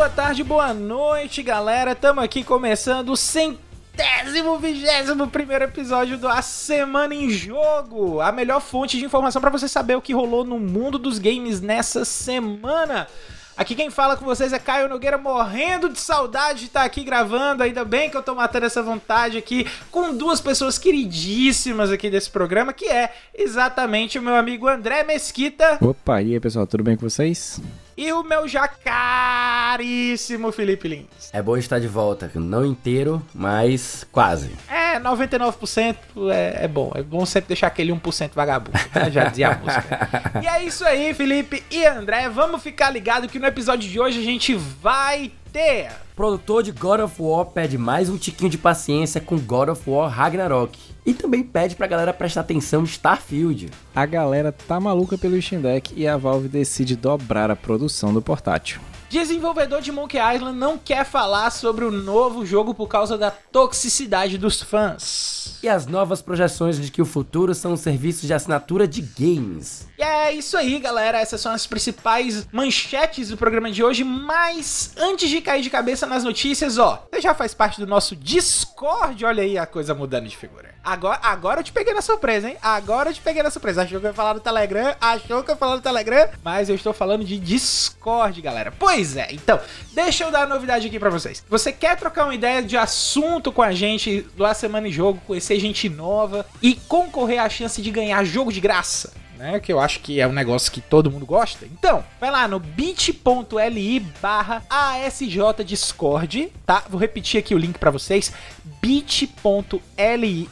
boa tarde, boa noite, galera. Estamos aqui começando o centésimo, vigésimo primeiro episódio do A Semana em Jogo, a melhor fonte de informação para você saber o que rolou no mundo dos games nessa semana. Aqui quem fala com vocês é Caio Nogueira, morrendo de saudade de estar aqui gravando. Ainda bem que eu tô matando essa vontade aqui com duas pessoas queridíssimas aqui desse programa, que é exatamente o meu amigo André Mesquita. Opa, e aí pessoal, tudo bem com vocês? E o meu já caríssimo Felipe Lins. É bom estar de volta, não inteiro, mas quase. É, 99% é, é bom. É bom sempre deixar aquele 1% vagabundo, né? já dizia a música. e é isso aí, Felipe e André. Vamos ficar ligado que no episódio de hoje a gente vai ter produtor de God of War pede mais um tiquinho de paciência com God of War Ragnarok. E também pede pra galera prestar atenção em Starfield. A galera tá maluca pelo Steam Deck e a Valve decide dobrar a produção do portátil. Desenvolvedor de Monkey Island não quer falar sobre o novo jogo por causa da toxicidade dos fãs. E as novas projeções de que o futuro são os serviços de assinatura de games. E é isso aí, galera. Essas são as principais manchetes do programa de hoje. Mas antes de cair de cabeça nas notícias, ó, você já faz parte do nosso Discord. Olha aí a coisa mudando de figura. Agora, agora eu te peguei na surpresa, hein? Agora eu te peguei na surpresa. Achou que eu ia falar do Telegram, achou que eu ia falar do Telegram, mas eu estou falando de Discord, galera. Pois é, então, deixa eu dar a novidade aqui para vocês. Você quer trocar uma ideia de assunto com a gente do A Semana em Jogo, conhecer gente nova e concorrer à chance de ganhar jogo de graça? Né? Que eu acho que é um negócio que todo mundo gosta. Então, vai lá no bit.ly barra ASJ Discord, tá? Vou repetir aqui o link para vocês. bit.ly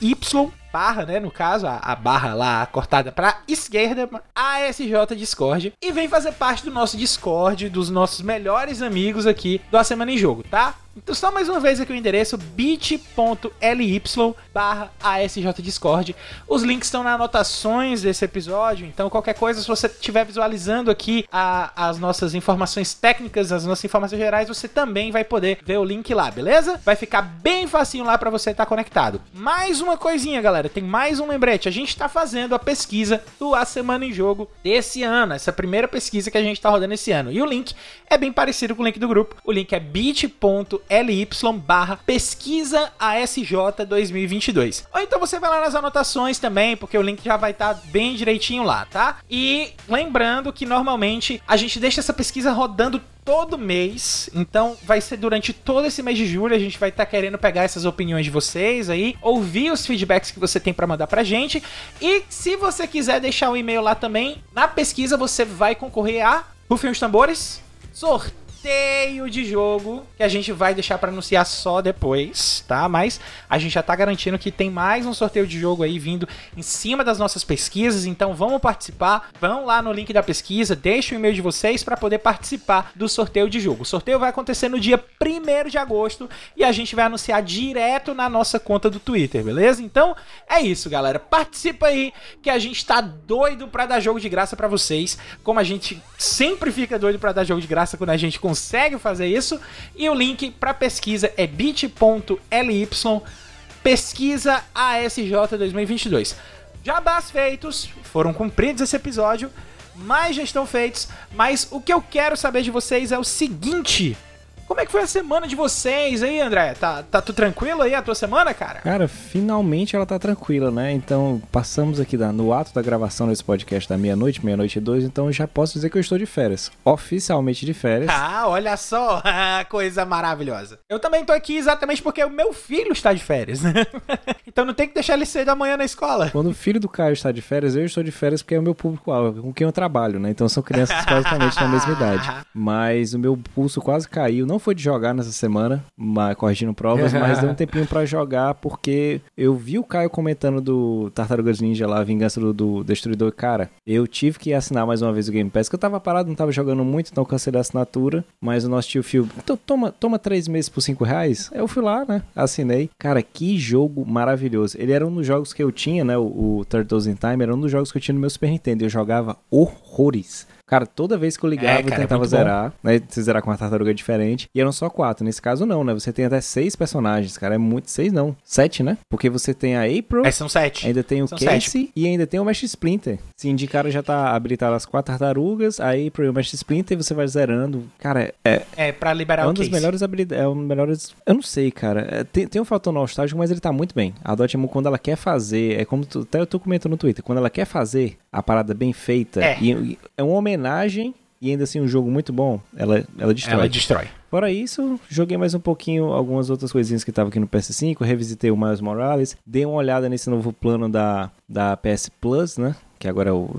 barra, né, no caso, a, a barra lá cortada para esquerda, ASJ Discord, e vem fazer parte do nosso Discord, dos nossos melhores amigos aqui do A Semana em Jogo, tá? Então, só mais uma vez aqui o endereço bit.ly barra ASJ Discord. Os links estão nas anotações desse episódio, então qualquer coisa, se você estiver visualizando aqui a, as nossas informações técnicas, as nossas informações gerais, você também vai poder ver o link lá, beleza? Vai ficar bem facinho lá para você estar tá conectado. Mais uma coisinha, galera, tem mais um lembrete. A gente está fazendo a pesquisa do A Semana em Jogo desse ano, essa primeira pesquisa que a gente está rodando esse ano. E o link é bem parecido com o link do grupo. O link é bit.ly ly barra pesquisa ASJ 2022. Ou então você vai lá nas anotações também, porque o link já vai estar tá bem direitinho lá, tá? E lembrando que normalmente a gente deixa essa pesquisa rodando todo mês. Então vai ser durante todo esse mês de julho. A gente vai estar tá querendo pegar essas opiniões de vocês aí, ouvir os feedbacks que você tem para mandar pra gente. E se você quiser deixar um e-mail lá também, na pesquisa você vai concorrer a Rufem os tambores, sorteio sorteio de jogo que a gente vai deixar para anunciar só depois, tá? Mas a gente já tá garantindo que tem mais um sorteio de jogo aí vindo em cima das nossas pesquisas, então vamos participar. Vão lá no link da pesquisa, deixa o e-mail de vocês para poder participar do sorteio de jogo. O sorteio vai acontecer no dia 1 de agosto e a gente vai anunciar direto na nossa conta do Twitter, beleza? Então é isso, galera. Participa aí que a gente tá doido para dar jogo de graça para vocês, como a gente sempre fica doido para dar jogo de graça quando a gente consegue fazer isso. E o link para pesquisa é bit.ly pesquisa ASJ 2022. Jabás feitos, foram cumpridos esse episódio, mais já estão feitos, mas o que eu quero saber de vocês é o seguinte: como é que foi a semana de vocês aí, André? Tá, tá tudo tranquilo aí a tua semana, cara? Cara, finalmente ela tá tranquila, né? Então, passamos aqui no ato da gravação desse podcast da meia-noite, meia-noite e dois, então já posso dizer que eu estou de férias. Oficialmente de férias. Ah, olha só, coisa maravilhosa. Eu também tô aqui exatamente porque o meu filho está de férias. então não tem que deixar ele sair da manhã na escola. Quando o filho do Caio está de férias, eu estou de férias porque é o meu público-alvo, com quem eu trabalho, né? Então são crianças basicamente na mesma idade. Mas o meu pulso quase caiu, não não foi de jogar nessa semana, corrigindo provas, mas deu um tempinho para jogar porque eu vi o Caio comentando do Tartarugas Ninja lá, a Vingança do, do Destruidor. Cara, eu tive que assinar mais uma vez o Game Pass, que eu tava parado, não tava jogando muito, então cancelei a assinatura. Mas o nosso tio Phil, então toma, toma três meses por cinco reais. Eu fui lá, né? Assinei. Cara, que jogo maravilhoso. Ele era um dos jogos que eu tinha, né? O, o Turtles in Time era um dos jogos que eu tinha no meu Super Nintendo. Eu jogava horrores Cara, toda vez que eu ligava, É, eu cara, é tentava bom. zerar, né? Você zerar com uma tartaruga diferente. E eram só quatro. Nesse caso, não, né? Você tem até seis personagens, cara. É muito. Seis não. Sete, né? Porque você tem a April. É, são sete. Ainda tem o São Casey e ainda tem o Mesh Splinter. Se indicaram já tá habilitado as quatro tartarugas, aí pro Mesh Splinter você vai zerando. Cara, é, É, pra liberar é o uma das case. melhores habilidades. É um dos melhores. Eu não sei, cara. É, tem, tem um fator nostálgico, mas ele tá muito bem. A Dotemu, quando ela quer fazer. É como tu, até eu tô comentando no Twitter. Quando ela quer fazer a parada bem feita. É. E, e é uma homenagem. E ainda assim, um jogo muito bom, ela, ela destrói. Ela destrói. Fora isso, joguei mais um pouquinho algumas outras coisinhas que estavam aqui no PS5, revisitei o Miles Morales, dei uma olhada nesse novo plano da, da PS Plus, né? Que agora eu,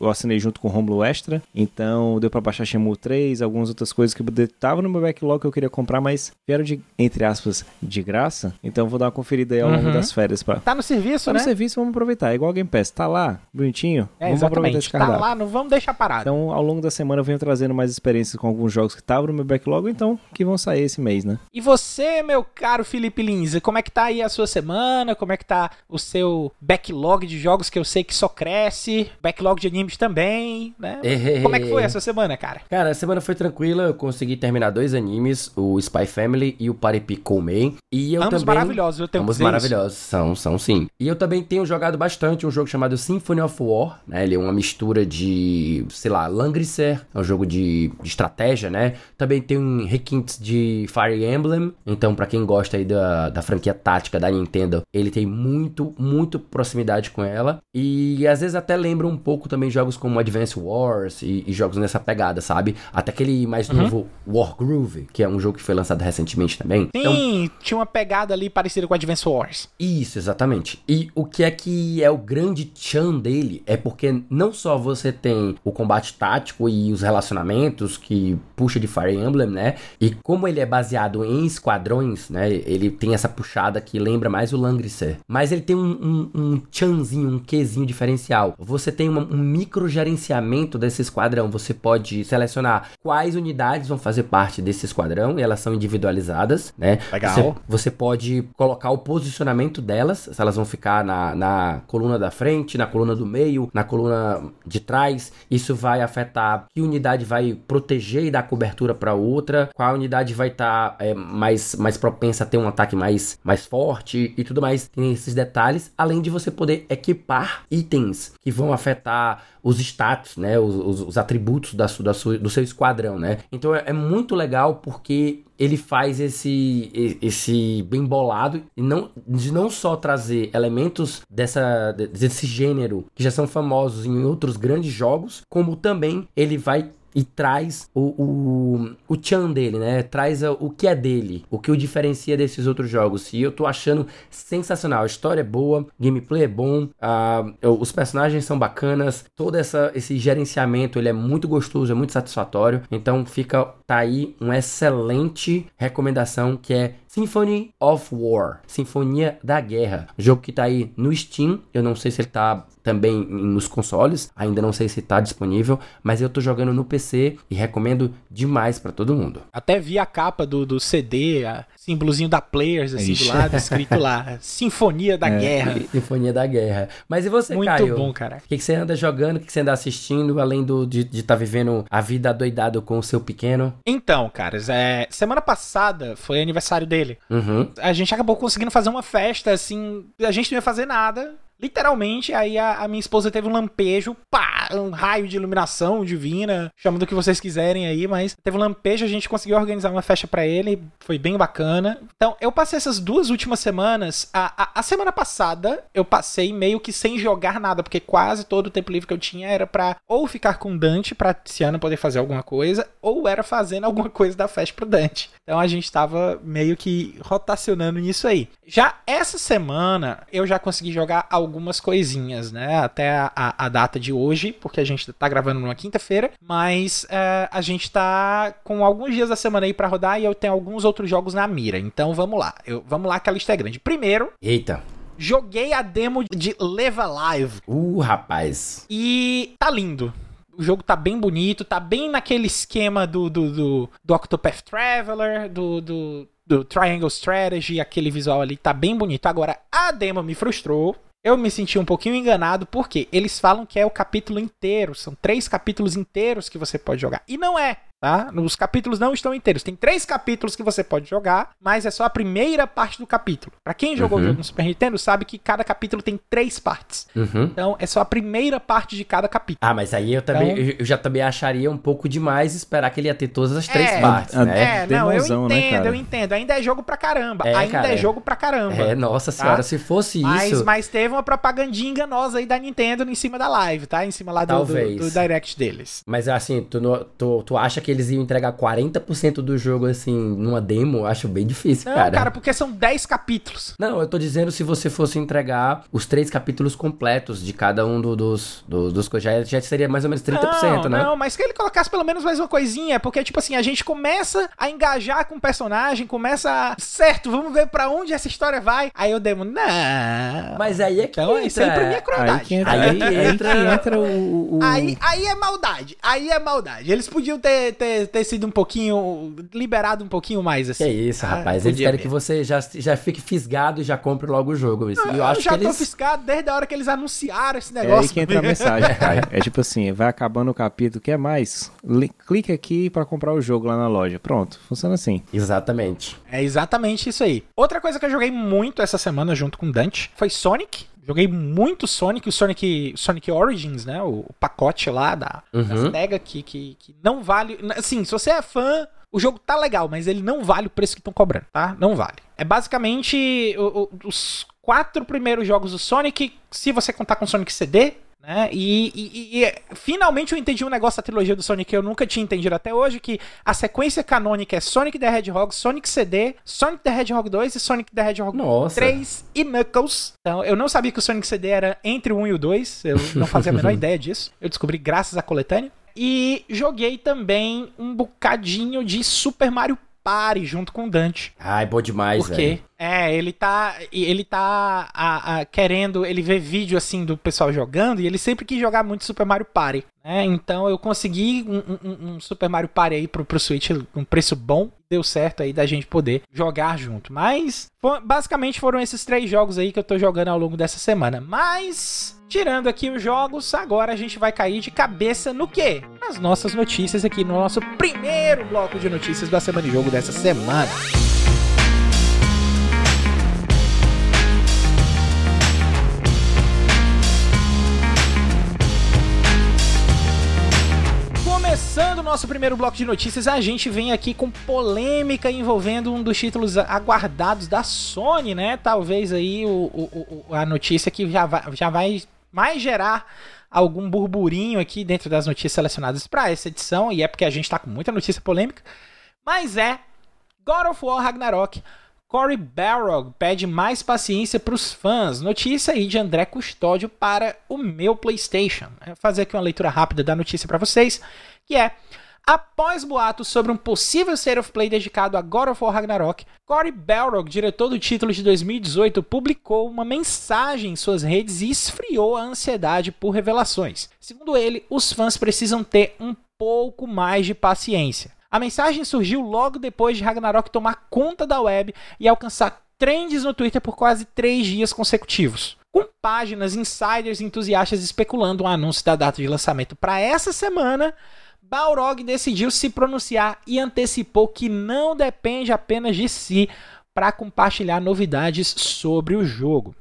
eu, assinei junto com o Romulo Extra. Então deu pra baixar Shenmue 3, algumas outras coisas que eu tava no meu backlog que eu queria comprar, mas vieram de, entre aspas, de graça. Então vou dar uma conferida aí ao longo Uhum. das férias pra. Tá no serviço, Tá né? no serviço, vamos aproveitar. É igual o Game Pass. Tá lá, bonitinho. É, vamos aproveitar esse Tá cardápio. lá, não vamos deixar parado. Então, ao longo da semana, eu venho trazendo mais experiências com alguns jogos que estavam no meu backlog, então, que vão sair esse mês, né? E você, meu caro Felipe Linza, como é que tá aí a sua semana? Como é que tá o seu backlog de jogos que eu sei que só cresce? Backlog de animes também, né? Como é que foi essa semana, cara? Cara, a semana foi tranquila, eu consegui terminar dois animes, o Spy Family e o Paripik Koumei. E eu Ambos também... maravilhosos, eu tenho que Ambos dizer isso. maravilhosos, são, são sim. E eu também tenho jogado bastante um jogo chamado Symphony of War, né? Ele é uma mistura de, sei lá, Langrisser, é um jogo de, de estratégia, né? Também tem requintes de Fire Emblem, então pra quem gosta aí da, da franquia tática da Nintendo, ele tem muito, muito proximidade com ela. E às vezes até lembra um pouco também jogos como Advance Wars e, e jogos nessa pegada, sabe? Até aquele mais Uhum. novo Wargroove, que é um jogo que foi lançado recentemente também. Então, Sim, tinha uma pegada ali parecida com Advance Wars. isso, exatamente. E o que é que é o grande chan dele é porque não só você tem o combate tático e os relacionamentos que puxa de Fire Emblem, né? E como ele é baseado em esquadrões, né? Ele tem essa puxada que lembra mais o Langrisser. Mas ele tem um, um, um chanzinho, um quezinho diferencial. Você tem uma- um micro gerenciamento desse esquadrão. Você pode selecionar quais unidades vão fazer parte desse esquadrão e elas são individualizadas, né? Legal. Você você pode colocar o posicionamento delas, se elas vão ficar na, na coluna da frente, na coluna do meio, na coluna de trás. Isso vai afetar que unidade vai proteger e dar cobertura para outra, qual unidade vai estar mais, mais propensa a ter um ataque mais, mais forte e tudo mais. Tem esses detalhes, além de você poder equipar itens que vão afetar os status, né, os, os- os atributos da, da do seu esquadrão, né. Então é, é muito legal porque ele faz esse esse bem bolado e não de não só trazer elementos dessa desse gênero que já são famosos em outros grandes jogos, como também ele vai e traz o, o, o chan dele, né? Traz a- o que é dele, o que o diferencia desses outros jogos. E eu tô achando sensacional. A história é boa, gameplay é bom, ah, os personagens são bacanas, todo essa, esse gerenciamento ele é muito gostoso, é muito satisfatório. Então fica tá aí uma excelente recomendação que é Symphony of War, Sinfonia da Guerra, jogo que tá aí no Steam. Eu não sei se ele tá também nos consoles, ainda não sei se tá disponível, mas eu tô jogando no PC e recomendo demais pra todo mundo. Até vi a capa do, do CD, a símbolozinho da Players, assim, Ixi. do lado, escrito lá, Sinfonia da Guerra. Sinfonia da Guerra. Mas e você, Muito Caio? bom, cara. O que, que você anda jogando? O que, que você anda assistindo, além do, de estar vivendo a vida adoidado com o seu pequeno? Então, caras, é, semana passada foi aniversário dele. Uhum. A gente acabou conseguindo fazer uma festa, assim, a gente não ia fazer nada. Literalmente, aí a, a minha esposa teve um lampejo, pá, um raio de iluminação divina, chama do que vocês quiserem aí, mas teve um lampejo, a gente conseguiu organizar uma festa pra ele, foi bem bacana. Então, eu passei essas duas últimas semanas, a, a, a semana passada eu passei meio que sem jogar nada, porque quase todo o tempo livre que eu tinha era pra ou ficar com o Dante pra Tiziana poder fazer alguma coisa, ou era fazendo alguma coisa da festa pro Dante. Então a gente tava meio que rotacionando nisso aí. Já essa semana eu já consegui jogar algumas coisinhas, né? Até a, a- a data de hoje, porque a gente tá gravando numa quinta-feira, mas é, a gente tá com alguns dias da semana aí pra rodar e eu tenho alguns outros jogos na mira. Então vamos lá, eu, vamos lá que a lista é grande. Primeiro, Eita. joguei a demo de Live Alive Uh, rapaz. e tá lindo. O jogo tá bem bonito, tá bem naquele esquema do, do, do, do Octopath Traveler, do, do, do Triangle Strategy, aquele visual ali tá bem bonito. Agora, a demo me frustrou. Eu me senti um pouquinho enganado, porque eles falam que é o capítulo inteiro, são três capítulos inteiros que você pode jogar. E não é, tá? Os capítulos não estão inteiros. Tem três capítulos que você pode jogar, mas é só a primeira parte do capítulo. Para quem jogou Uhum. o jogo no Super Nintendo, sabe que cada capítulo tem três partes. Uhum. Então é só a primeira parte de cada capítulo. Ah, mas aí eu também Então- eu- já também acharia um pouco demais esperar que ele ia ter todas as três É, partes, a- né? É, não, eu né, entendo, cara? eu entendo. Ainda é jogo pra caramba. É, Ainda cara, é é. jogo pra caramba. É, nossa senhora, se fosse Mas, isso. mas teve uma propagandinha enganosa aí da Nintendo em cima da live, tá? Em cima lá do, do, do direct deles. Mas assim, tu, tu, tu acha que eles iam entregar 40% do jogo assim numa demo? Eu Acho bem difícil, Não, cara. cara. porque são 10 capítulos. Não, eu tô dizendo se você fosse entregar os três capítulos completos de cada um do- dos, do- dos já, já seria mais ou menos 30%, não, né? Não, mas que ele colocasse pelo menos mais uma coisinha, porque, tipo assim, a gente começa a engajar com o personagem, começa a... Certo, vamos ver pra onde essa história vai. Aí eu demo, não... Mas aí é que Então, entra. isso aí pra mim é Aí crueldade. que entra, Aí aí, que aí entra- que entra o... o- Aí, aí é maldade. Aí é maldade. Eles podiam ter, ter, ter sido um pouquinho. liberado um pouquinho mais, Que assim. é isso, Ah, rapaz. Eles podia querem ter. que você já, já fique fisgado e já compre logo o jogo. Isso. E eu acho já que tô eles. fiscado desde a hora que eles anunciaram esse É aí negócio. que entra a mensagem, cara. É tipo assim, vai acabando o capítulo, quer mais? Li- clique aqui pra comprar o jogo lá na loja. Pronto, funciona assim. Exatamente. É exatamente isso aí. Outra coisa que eu joguei muito essa semana junto com o Dante foi Sonic. Joguei muito Sonic, o Sonic, Sonic Origins, né? O, o pacote lá da, da Uhum. SEGA que, que, que não vale. Assim, se você é fã, o jogo tá legal, mas ele não vale o preço que estão cobrando, tá? Não vale. É basicamente o- o- os quatro primeiros jogos do Sonic, se você contar com Sonic CD. Né? E, e- e- finalmente eu entendi um negócio da trilogia do Sonic que eu nunca tinha entendido até hoje, que a sequência canônica é Sonic the Hedgehog, Sonic CD, Sonic the Hedgehog 2 e Sonic the Hedgehog Nossa. 3 e Knuckles. Então, eu não sabia que o Sonic CD era entre o 1 e o 2. Eu não fazia a menor ideia disso. Eu descobri graças à coletânea. E joguei também um bocadinho de Super Mario Party junto com o Dante. Ai, bom demais, Por quê? É, ele tá. Ele tá a- a- querendo. Ele vê vídeo assim do pessoal jogando e ele sempre quis jogar muito Super Mario Party. Né? Então eu consegui um, um- um Super Mario Party aí pro, pro Switch um preço bom. Deu certo aí da gente poder jogar junto. Mas basicamente foram esses três jogos aí que eu tô jogando ao longo dessa semana. Mas. Tirando aqui os jogos, agora a gente vai cair de cabeça no quê? Nas nossas notícias aqui, no nosso primeiro bloco de notícias da Semana de Jogo dessa semana. Começando o nosso primeiro bloco de notícias, a gente vem aqui com polêmica envolvendo um dos títulos aguardados da Sony, né? Talvez aí o, o- o- a notícia que já vai, já vai mais gerar algum burburinho aqui dentro das notícias selecionadas para essa edição, e é porque a gente tá com muita notícia polêmica, mas é God of War Ragnarok. Cory Barrog pede mais paciência para os fãs. Notícia aí de André Custódio para o meu PlayStation. Vou fazer aqui uma leitura rápida da notícia para vocês, que é Após boatos sobre um possível State of Play dedicado a God of War Ragnarok, Cory Balrog, diretor do título de 2018, publicou uma mensagem em suas redes e esfriou a ansiedade por revelações. Segundo ele, os fãs precisam ter um pouco mais de paciência. A mensagem surgiu logo depois de Ragnarok tomar conta da web e alcançar trends no Twitter por quase três dias consecutivos. Com páginas, insiders entusiastas especulando o anúncio da data de lançamento para essa semana, Balrog decidiu se pronunciar e antecipou que não depende apenas de si para compartilhar novidades sobre o jogo.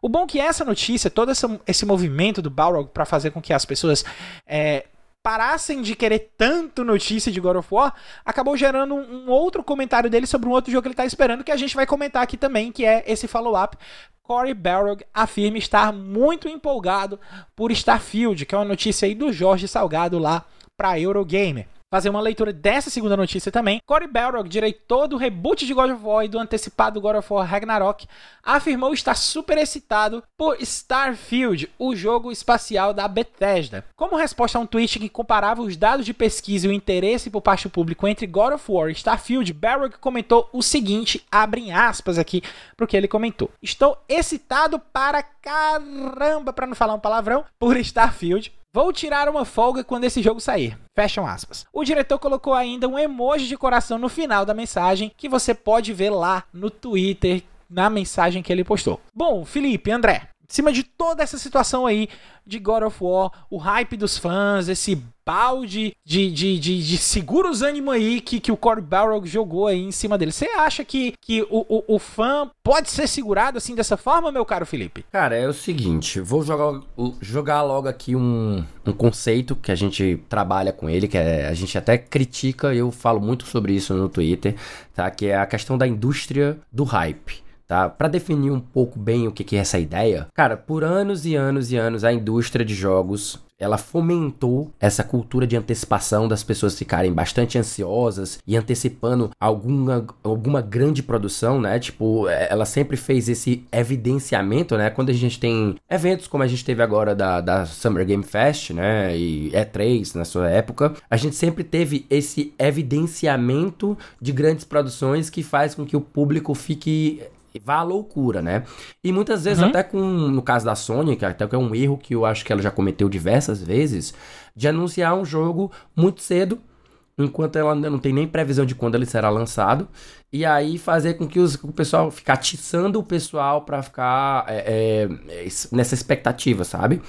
O bom é que essa notícia, todo esse, movimento do Balrog para fazer com que as pessoas é, parassem de querer tanto notícia de God of War, acabou gerando um, um outro comentário dele sobre um outro jogo que ele está esperando, que a gente vai comentar aqui também, que é esse follow-up. Corey Balrog afirma estar muito empolgado por Starfield, que é uma notícia aí do Jorge Salgado lá para Eurogamer. Fazer uma leitura dessa segunda notícia também. Corey Balrog, diretor do reboot de God of War e do antecipado God of War Ragnarok, afirmou estar super excitado por Starfield, o jogo espacial da Bethesda. Como resposta a um tweet que comparava os dados de pesquisa e o interesse por parte do público entre God of War e Starfield, Balrog comentou o seguinte, abrem aspas aqui para o que ele comentou. Estou excitado para caramba, para não falar um palavrão, por Starfield. Vou tirar uma folga quando esse jogo sair. Fecham aspas. O diretor colocou ainda um emoji de coração no final da mensagem que você pode ver lá no Twitter, na mensagem que ele postou. Bom, Felipe, André, cima de toda essa situação aí de God of War, o hype dos fãs, esse balde de, de, de, de seguros ânimo aí que, que o Cory Barrow jogou aí em cima dele. Você acha que, que o, o, o, fã pode ser segurado assim dessa forma, meu caro Felipe? Cara, é o seguinte, vou jogar, jogar logo aqui um, um conceito que a gente trabalha com ele, que é, a gente até critica, eu falo muito sobre isso no Twitter, tá? Que é a questão da indústria do hype tá? Para definir um pouco bem o que, é essa ideia, cara, por anos e anos e anos a indústria de jogos ela fomentou essa cultura de antecipação das pessoas ficarem bastante ansiosas e antecipando alguma, alguma grande produção, né? Tipo, é, ela sempre fez esse evidenciamento, né? Quando a gente tem eventos como a gente teve agora da, da Summer Game Fest, né? E E3 na sua época, a gente sempre teve esse evidenciamento de grandes produções que faz com que o público fique vá à loucura, né? E muitas vezes, uhum. até com, no caso da Sony, que até que é um erro que eu acho que ela já cometeu diversas vezes, de anunciar um jogo muito cedo, enquanto ela não tem nem previsão de quando ele será lançado, e aí fazer com que os, o pessoal ficar atiçando o pessoal para ficar é, é, nessa expectativa, sabe?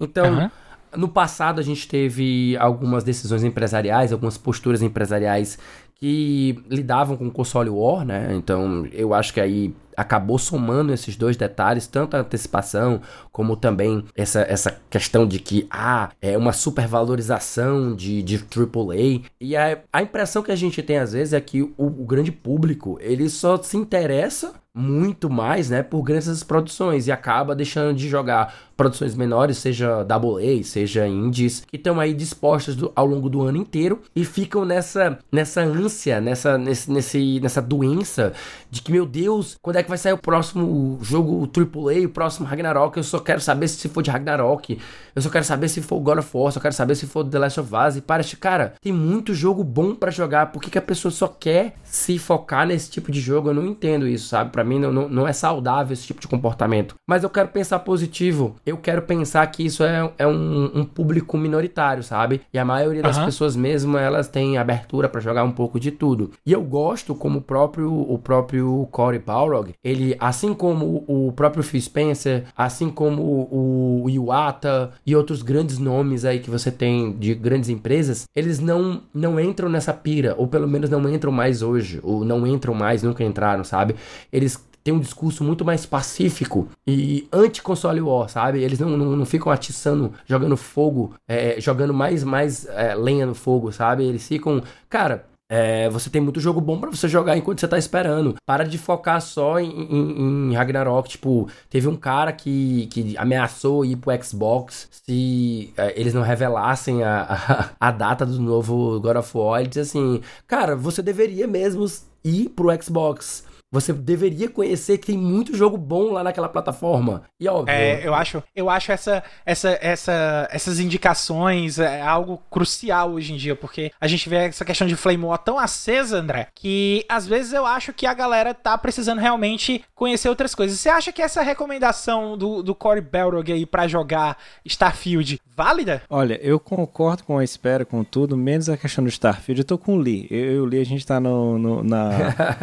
Então. Uhum. No passado a gente teve algumas decisões empresariais, algumas posturas empresariais que lidavam com o console War, né? Então eu acho que aí acabou somando esses dois detalhes, tanto a antecipação como também essa, essa questão de que ah, é uma supervalorização de, de AAA. E a, a impressão que a gente tem às vezes é que o, o grande público ele só se interessa muito mais, né, por grandes produções e acaba deixando de jogar produções menores, seja AA, seja indies, que estão aí dispostas do, ao longo do ano inteiro e ficam nessa nessa ânsia, nessa nesse, nesse nessa doença de que meu Deus, quando é que vai sair o próximo jogo AAA, o próximo Ragnarok? Eu só quero saber se for de Ragnarok. Eu só quero saber se for God of War, só quero saber se for The Last of Us. E para, cara, tem muito jogo bom para jogar. Por que, que a pessoa só quer se focar nesse tipo de jogo? Eu não entendo isso, sabe? Para mim não, não, não, é saudável esse tipo de comportamento. Mas eu quero pensar positivo. Eu quero pensar que isso é, é um, um público minoritário, sabe? E a maioria das uhum. pessoas mesmo, elas têm abertura para jogar um pouco de tudo. E eu gosto como o próprio, o próprio Corey Balrog, ele, assim como o próprio Phil Spencer, assim como o, o Iwata e outros grandes nomes aí que você tem de grandes empresas, eles não, não entram nessa pira, ou pelo menos não entram mais hoje, ou não entram mais, nunca entraram, sabe? Eles tem um discurso muito mais pacífico e anti-console war, sabe? Eles não, não, não, ficam atiçando, jogando fogo, é, jogando mais, mais é, lenha no fogo, sabe? Eles ficam, cara, é, você tem muito jogo bom para você jogar enquanto você tá esperando. Para de focar só em, em, em, Ragnarok. Tipo, teve um cara que, que ameaçou ir pro Xbox se é, eles não revelassem a, a, a, data do novo God of War. Ele disse assim: Cara, você deveria mesmo ir pro Xbox. Você deveria conhecer que tem muito jogo bom lá naquela plataforma. E óbvio. É, eu acho, eu acho essa, essa, essa, essas indicações é algo crucial hoje em dia, porque a gente vê essa questão de Flame War tão acesa, André, que às vezes eu acho que a galera tá precisando realmente conhecer outras coisas. Você acha que essa recomendação do, do Corey Belrog aí pra jogar Starfield válida? Olha, eu concordo com a espera, com tudo, menos a questão do Starfield. Eu tô com o Lee. Eu e o Lee, a gente tá no, no na,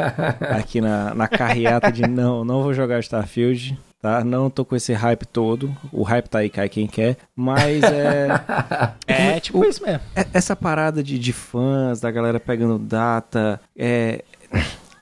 aqui na na, carreata de não, não vou jogar Starfield, tá? Não tô com esse hype todo. O hype tá aí, cai quem quer. Mas é. é, tipo o, isso mesmo. É, essa parada de, de fãs, da galera pegando data. É.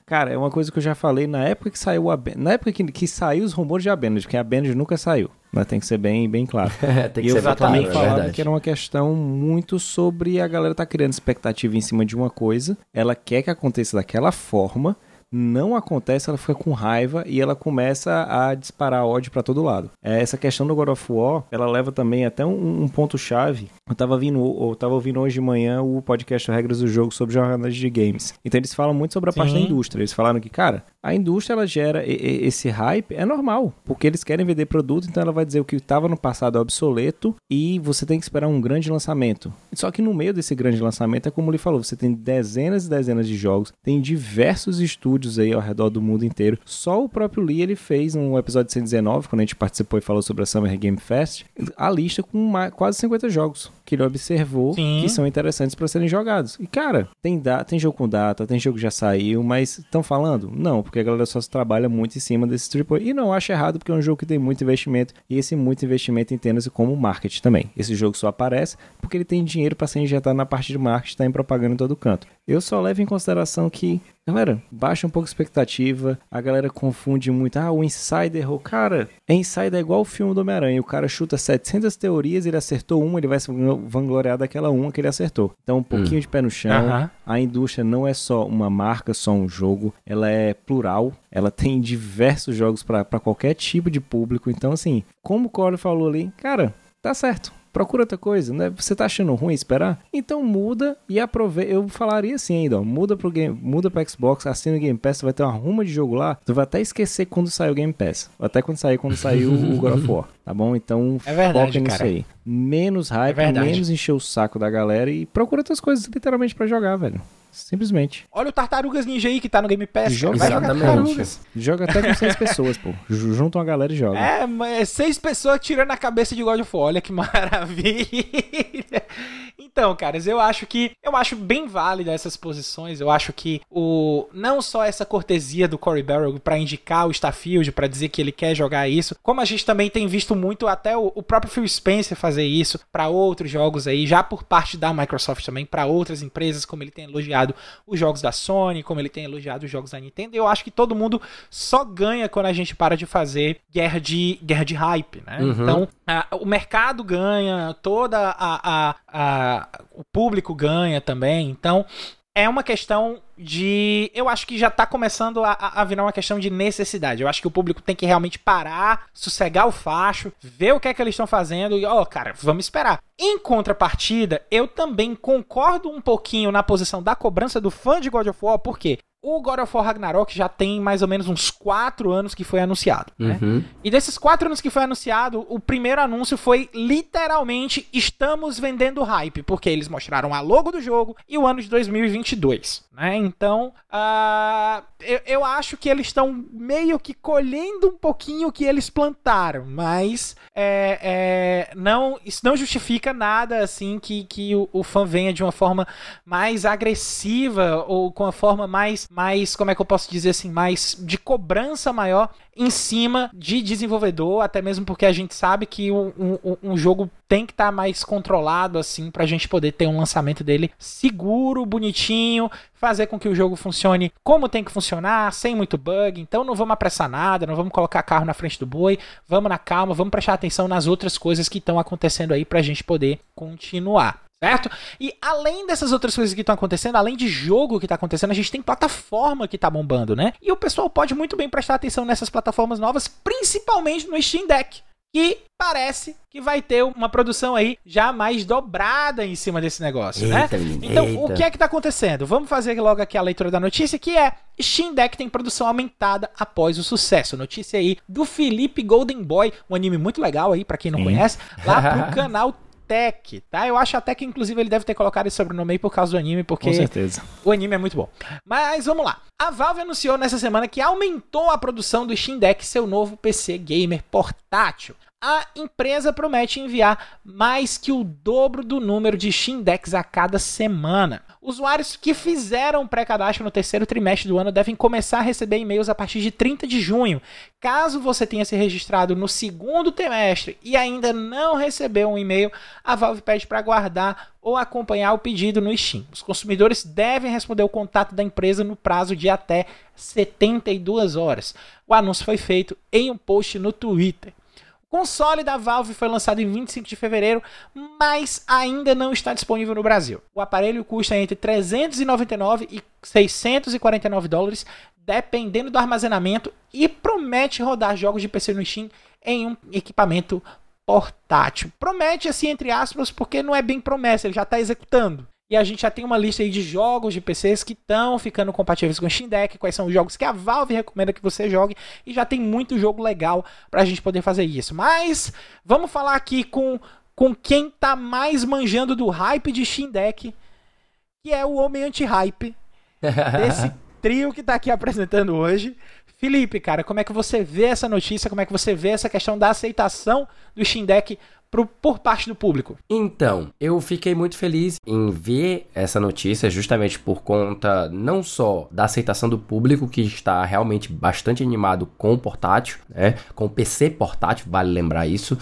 Cara, é uma coisa que eu já falei na época que saiu a Na época que, que saiu os rumores de Abandoned, porque a Abandoned nunca saiu. Né? Tem que ser bem, bem claro. é, tem que e ser eu também é falava que era uma questão muito sobre a galera tá criando expectativa em cima de uma coisa. Ela quer que aconteça daquela forma não acontece, ela fica com raiva e ela começa a disparar ódio para todo lado. É, essa questão do God of War, ela leva também até um, um ponto chave. Eu tava vindo, eu tava ouvindo hoje de manhã o podcast Regras do Jogo sobre jornalistas de games. Então eles falam muito sobre a Sim. parte da indústria. Eles falaram que, cara, a indústria ela gera esse hype, é normal, porque eles querem vender produto, então ela vai dizer o que estava no passado é obsoleto e você tem que esperar um grande lançamento. Só que no meio desse grande lançamento, é como ele falou, você tem dezenas e dezenas de jogos, tem diversos estúdios aí ao redor do mundo inteiro. Só o próprio Lee ele fez um episódio 119, quando a gente participou e falou sobre a Summer Game Fest, a lista com quase 50 jogos. Que ele observou Sim. que são interessantes para serem jogados. E cara, tem, da, tem jogo com data, tem jogo que já saiu, mas estão falando? Não, porque a galera só trabalha muito em cima desse AAA. E não acho errado, porque é um jogo que tem muito investimento, e esse muito investimento entenda-se como marketing também. Esse jogo só aparece porque ele tem dinheiro para ser injetado na parte de marketing, tá em propaganda em todo canto. Eu só levo em consideração que, galera, baixa um pouco a expectativa, a galera confunde muito, ah, o Insider errou. Cara, Insider é igual o filme do Homem-Aranha, o cara chuta 700 teorias, ele acertou uma, ele vai se vangloriar daquela uma que ele acertou. Então, um pouquinho de pé no chão, Aham. a indústria não é só uma marca, só um jogo, ela é plural, ela tem diversos jogos para qualquer tipo de público. Então, assim, como o Corey falou ali, cara, tá certo. Procura outra coisa, né? Você tá achando ruim esperar? Então muda e aproveita. Eu falaria assim ainda, ó. Muda pro game, muda pro Xbox, assina o Game Pass, tu vai ter uma ruma de jogo lá. Tu vai até esquecer quando sair o Game Pass. Até quando sair, quando saiu o God of War. Tá bom? Então É verdade, foca nisso cara. aí. Menos hype, É menos encher o saco da galera e procura outras coisas literalmente pra jogar, velho. Simplesmente. Olha o Tartarugas Ninja aí que tá no Game Pass. Joga. Vai jogar. Tartarugas. Joga até com seis pessoas, pô. Ju- Junta uma galera e joga. É, mas seis pessoas tirando a cabeça de God of War. Olha que maravilha. Então, caras, eu acho que eu acho bem válida essas posições. Eu acho que o não só essa cortesia do Cory Barrow pra indicar o Starfield, pra dizer que ele quer jogar isso, como a gente também tem visto muito até o, o próprio Phil Spencer fazer isso pra outros jogos aí, já por parte da Microsoft também, pra outras empresas, como ele tem elogiado os jogos da Sony, como ele tem elogiado os jogos da Nintendo. Eu acho que todo mundo só ganha quando a gente para de fazer guerra de, guerra de hype, né? Uhum. Então, a- o mercado ganha, toda a, a, a- o público ganha também. Então, é uma questão de. Eu acho que já tá começando a, a virar uma questão de necessidade. Eu acho que o público tem que realmente parar, sossegar o facho, ver o que é que eles estão fazendo e, ó, cara, vamos esperar. Em contrapartida, eu também concordo um pouquinho na posição da cobrança do fã de God of War, porque o God of War Ragnarok já tem mais ou menos uns 4 anos que foi anunciado. Né? Uhum. E desses quatro anos que foi anunciado, o primeiro anúncio foi literalmente estamos vendendo hype, porque eles mostraram a logo do jogo e o ano de 2022, né? Então, ah, eu, eu acho que eles estão meio que colhendo um pouquinho o que eles plantaram, mas é, é, não, isso não justifica nada assim que, que o, o fã venha de uma forma mais agressiva ou com a forma mais, mais, como é que eu posso dizer assim, mais de cobrança maior em cima de desenvolvedor, até mesmo porque a gente sabe que um, um- um jogo tem que estar mais controlado assim pra gente poder ter um lançamento dele seguro, bonitinho, fazer com que o jogo funcione como tem que funcionar, sem muito bug. Então não vamos apressar nada, não vamos colocar carro na frente do boi, vamos na calma, vamos prestar atenção nas outras coisas que estão acontecendo aí pra gente poder continuar. Certo? E além dessas outras coisas que estão acontecendo, além de jogo que está acontecendo, a gente tem plataforma que está bombando, né? E o pessoal pode muito bem prestar atenção nessas plataformas novas, principalmente no Steam Deck, que parece que vai ter uma produção aí já mais dobrada em cima desse negócio, né? Eita, menino, Então, o eita. que é que tá acontecendo? Vamos fazer logo aqui a leitura da notícia, que é Steam Deck tem produção aumentada após o sucesso. Notícia aí do Felipe Golden Boy, um anime muito legal aí, pra quem não Sim. conhece, lá pro canal Tech, tá? Eu acho até que, inclusive, ele deve ter colocado esse sobrenome aí por causa do anime, porque Com certeza. o anime é muito bom. Mas vamos lá. A Valve anunciou nessa semana que aumentou a produção do Steam Deck, seu novo PC gamer portátil. A empresa promete enviar mais que o dobro do número de Decks a cada semana. Usuários que fizeram pré-cadastro no terceiro trimestre do ano devem começar a receber e-mails a partir de 30 de junho. Caso você tenha se registrado no segundo trimestre e ainda não recebeu um e-mail, a Valve pede para aguardar ou acompanhar o pedido no Steam. Os consumidores devem responder o contato da empresa no prazo de até 72 horas. O anúncio foi feito em um post no Twitter. Console da Valve foi lançado em 25 de fevereiro, mas ainda não está disponível no Brasil. O aparelho custa entre 399 e 649 dólares, dependendo do armazenamento, e promete rodar jogos de PC no Steam em um equipamento portátil. Promete assim entre aspas, porque não é bem promessa, ele já está executando. E a gente já tem uma lista aí de jogos de PCs que estão ficando compatíveis com o Steam Deck, quais são os jogos que a Valve recomenda que você jogue, e já tem muito jogo legal pra gente poder fazer isso. Mas vamos falar aqui com, com quem tá mais manjando do hype de Steam Deck, que é o homem anti-hype desse trio que tá aqui apresentando hoje. Felipe, cara, como é que você vê essa notícia? Como é que você vê essa questão da aceitação do Steam Deck pro, por parte do público? Então, eu fiquei muito feliz em ver essa notícia, justamente por conta não só da aceitação do público, que está realmente bastante animado com o portátil, né? Com o PC portátil, vale lembrar isso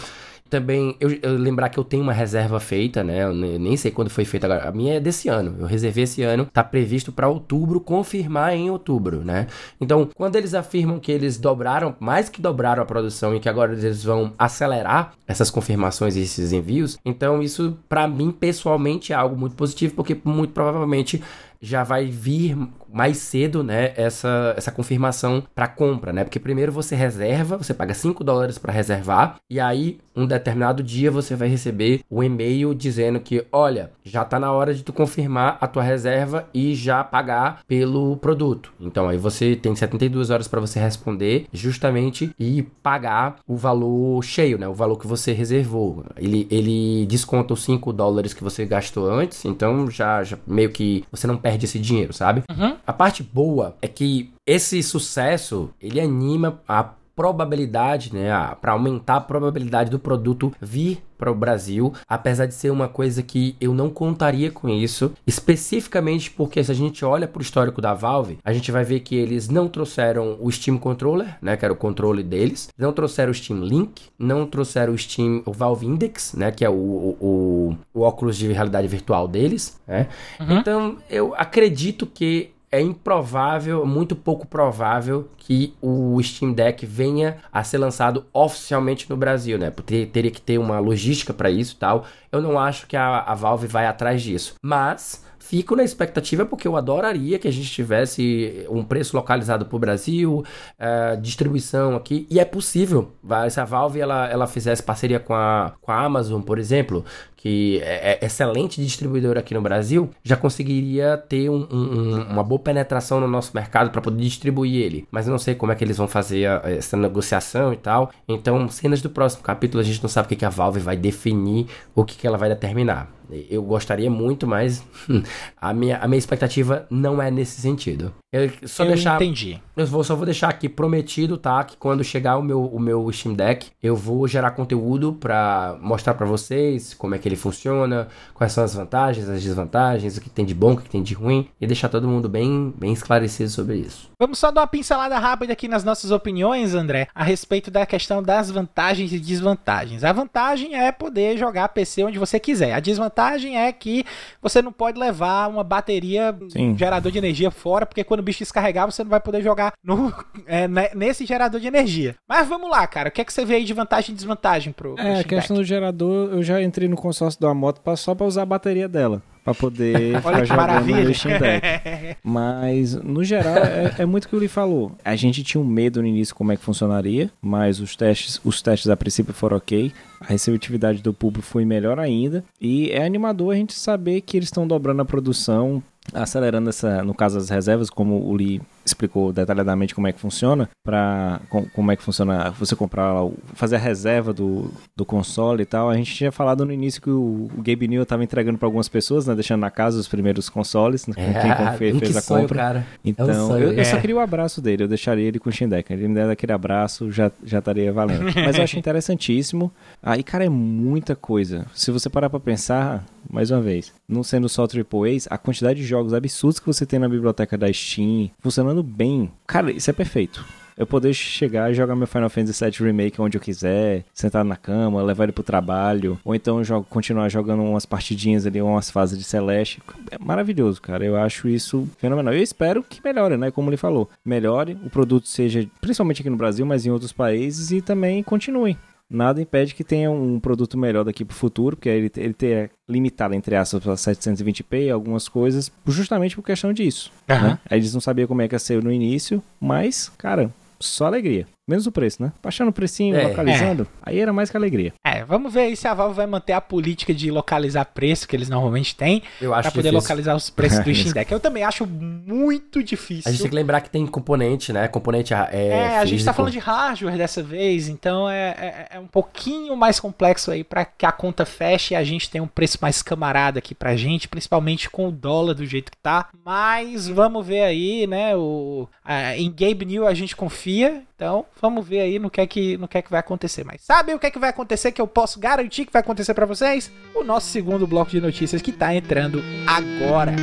também eu, eu, lembrar que eu tenho uma reserva feita, né? Eu nem sei quando foi feita agora. A minha é desse ano. Eu reservei esse ano. Tá previsto para outubro, confirmar em outubro, né? Então, quando eles afirmam que eles dobraram, mais que dobraram a produção e que agora eles vão acelerar essas confirmações e esses envios, então isso para mim pessoalmente é algo muito positivo, porque muito provavelmente já vai vir mais cedo, né, essa, essa confirmação para compra, né? Porque primeiro você reserva, você paga 5 dólares para reservar, e aí um determinado dia você vai receber o um e-mail dizendo que, olha, já tá na hora de tu confirmar a tua reserva e já pagar pelo produto. Então aí você tem 72 horas para você responder justamente e pagar o valor cheio, né? O valor que você reservou. Ele, ele desconta os 5 dólares que você gastou antes, então já, já meio que você não perde esse dinheiro, sabe? Uhum. A parte boa é que esse sucesso, ele anima a probabilidade, né, para aumentar a probabilidade do produto vir para o Brasil, apesar de ser uma coisa que eu não contaria com isso, especificamente porque se a gente olha para o histórico da Valve, a gente vai ver que eles não trouxeram o Steam Controller, né, que era o controle deles, não trouxeram o Steam Link, não trouxeram o Steam, o Valve Index, né, que é o, o, o óculos de realidade virtual deles, né? Uhum. Então, eu acredito que é improvável, muito pouco provável que o Steam Deck venha a ser lançado oficialmente no Brasil, né? Porque teria que ter uma logística para isso tal. Eu não acho que a, a Valve vai atrás disso. Mas fico na expectativa porque eu adoraria que a gente tivesse um preço localizado para o Brasil, uh, distribuição aqui, e é possível. Se a Valve ela, ela fizesse parceria com a, com a Amazon, por exemplo, que é, é excelente distribuidor aqui no Brasil, já conseguiria ter um, um, uma boa penetração no nosso mercado para poder distribuir ele. Mas eu não sei como é que eles vão fazer a, essa negociação e tal. Então, cenas do próximo capítulo, a gente não sabe o que, que a Valve vai definir, o que, que ela vai determinar. Eu gostaria muito, mas a minha, a minha expectativa não é nesse sentido. Eu só eu deixar. Entendi. Eu vou, só vou deixar aqui prometido, tá? Que quando chegar o meu, o meu Steam Deck, eu vou gerar conteúdo para mostrar para vocês como é que ele funciona, quais são as vantagens, as desvantagens, o que tem de bom, o que tem de ruim, e deixar todo mundo bem, bem esclarecido sobre isso. Vamos só dar uma pincelada rápida aqui nas nossas opiniões, André, a respeito da questão das vantagens e desvantagens. A vantagem é poder jogar PC onde você quiser. A desvantagem é que você não pode levar uma bateria, Sim. um gerador de energia fora, porque quando o bicho descarregar, você não vai poder jogar no, é, né, nesse gerador de energia. Mas vamos lá, cara. O que é que você vê aí de vantagem e desvantagem pro, pro É, a questão do gerador, eu já entrei no consórcio da moto só para usar a bateria dela para poder que maravilha. Steam Deck. mas, no geral, é, é muito o que o Lee falou. A gente tinha um medo no início como é que funcionaria, mas os testes, os testes a princípio foram ok. A receptividade do público foi melhor ainda. E é animador a gente saber que eles estão dobrando a produção, acelerando essa, no caso das reservas, como o Lee explicou detalhadamente como é que funciona, para como é que funciona você comprar, fazer a reserva do, do console e tal. A gente tinha falado no início que o, o Gabe New estava entregando para algumas pessoas, né, deixando na casa os primeiros consoles, né, é, quem fez, fez a compra. Cara. Então, é um sonho, eu, eu só queria o abraço dele, eu deixaria ele com o Shindeck. Ele me der aquele abraço, já, já estaria valendo. Mas eu acho interessantíssimo. Aí, cara, é muita coisa. Se você parar para pensar, mais uma vez, não sendo só AAAs, a quantidade de jogos absurdos que você tem na biblioteca da Steam, funcionando bem, cara, isso é perfeito. Eu poder chegar e jogar meu Final Fantasy VII Remake onde eu quiser, sentado na cama, levar ele pro trabalho, ou então jogo, continuar jogando umas partidinhas ali, umas fases de Celeste. É maravilhoso, cara. Eu acho isso fenomenal. Eu espero que melhore, né? Como ele falou, melhore, o produto seja, principalmente aqui no Brasil, mas em outros países, e também continue nada impede que tenha um produto melhor daqui para o futuro, porque ele, ele ter limitado, entre aspas, para 720p e algumas coisas, justamente por questão disso. Uhum. Né? Eles não sabiam como é que ia ser no início, mas, cara, só alegria. Menos o preço, né? Baixando o precinho, é, localizando, é. aí era mais que alegria. É, vamos ver aí se a Valve vai manter a política de localizar preço que eles normalmente têm Eu acho pra poder difícil. localizar os preços do Steam Deck. Eu também acho muito difícil. A gente tem que lembrar que tem componente, né? Componente é. É, a gente tá falando de hardware dessa vez, então é, é, é um pouquinho mais complexo aí para que a conta feche e a gente tenha um preço mais camarada aqui pra gente, principalmente com o dólar do jeito que tá. Mas vamos ver aí, né? O, a, em Gabe New a gente confia, então vamos ver aí no que é que, no que, é que vai acontecer. Mas sabe o que é que vai acontecer que eu posso garantir que vai acontecer para vocês? O nosso segundo bloco de notícias que tá entrando agora.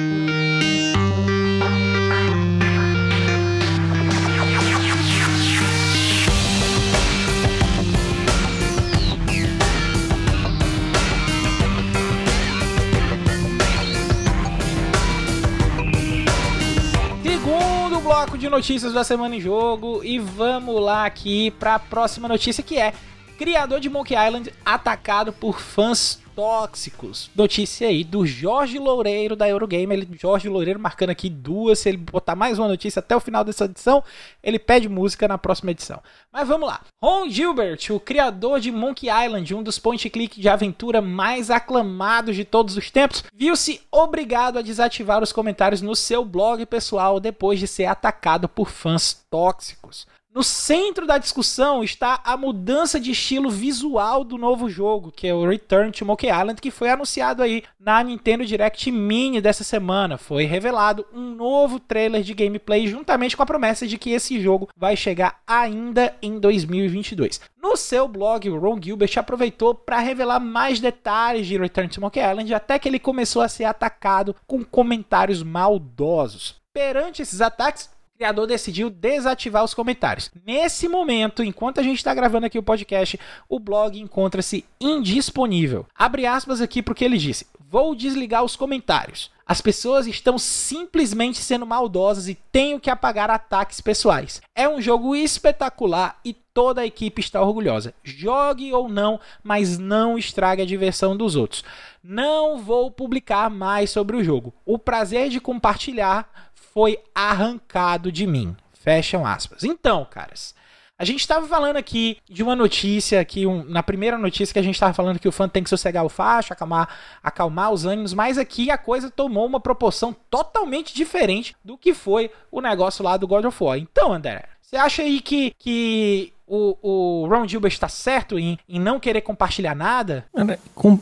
Bloco de notícias da semana em jogo e vamos lá aqui para a próxima notícia que é criador de Monkey Island atacado por fãs tóxicos. Notícia aí do Jorge Loureiro da Eurogame. Ele, Jorge Loureiro marcando aqui duas. Se ele botar mais uma notícia até o final dessa edição, ele pede música na próxima edição. Mas vamos lá. Ron Gilbert, o criador de Monkey Island, um dos point-click de aventura mais aclamados de todos os tempos, viu-se obrigado a desativar os comentários no seu blog pessoal depois de ser atacado por fãs tóxicos. No centro da discussão está a mudança de estilo visual do novo jogo, que é o Return to Monkey Island, que foi anunciado aí na Nintendo Direct Mini dessa semana. Foi revelado um novo trailer de gameplay juntamente com a promessa de que esse jogo vai chegar ainda em 2022. No seu blog, o Ron Gilbert aproveitou para revelar mais detalhes de Return to Monkey Island, até que ele começou a ser atacado com comentários maldosos. Perante esses ataques, criador decidiu desativar os comentários. Nesse momento, enquanto a gente está gravando aqui o podcast, o blog encontra-se indisponível. Abre aspas aqui porque ele disse: Vou desligar os comentários. As pessoas estão simplesmente sendo maldosas e tenho que apagar ataques pessoais. É um jogo espetacular e toda a equipe está orgulhosa. Jogue ou não, mas não estrague a diversão dos outros. Não vou publicar mais sobre o jogo. O prazer de compartilhar foi arrancado de mim. Fecham aspas. Então, caras, a gente estava falando aqui de uma notícia que um, na primeira notícia que a gente estava falando que o fã tem que sossegar o facho, acalmar, acalmar os ânimos, mas aqui a coisa tomou uma proporção totalmente diferente do que foi o negócio lá do God of War. Então, André, você acha aí que, que o, o Ron Gilbert está certo em, em não querer compartilhar nada? Com...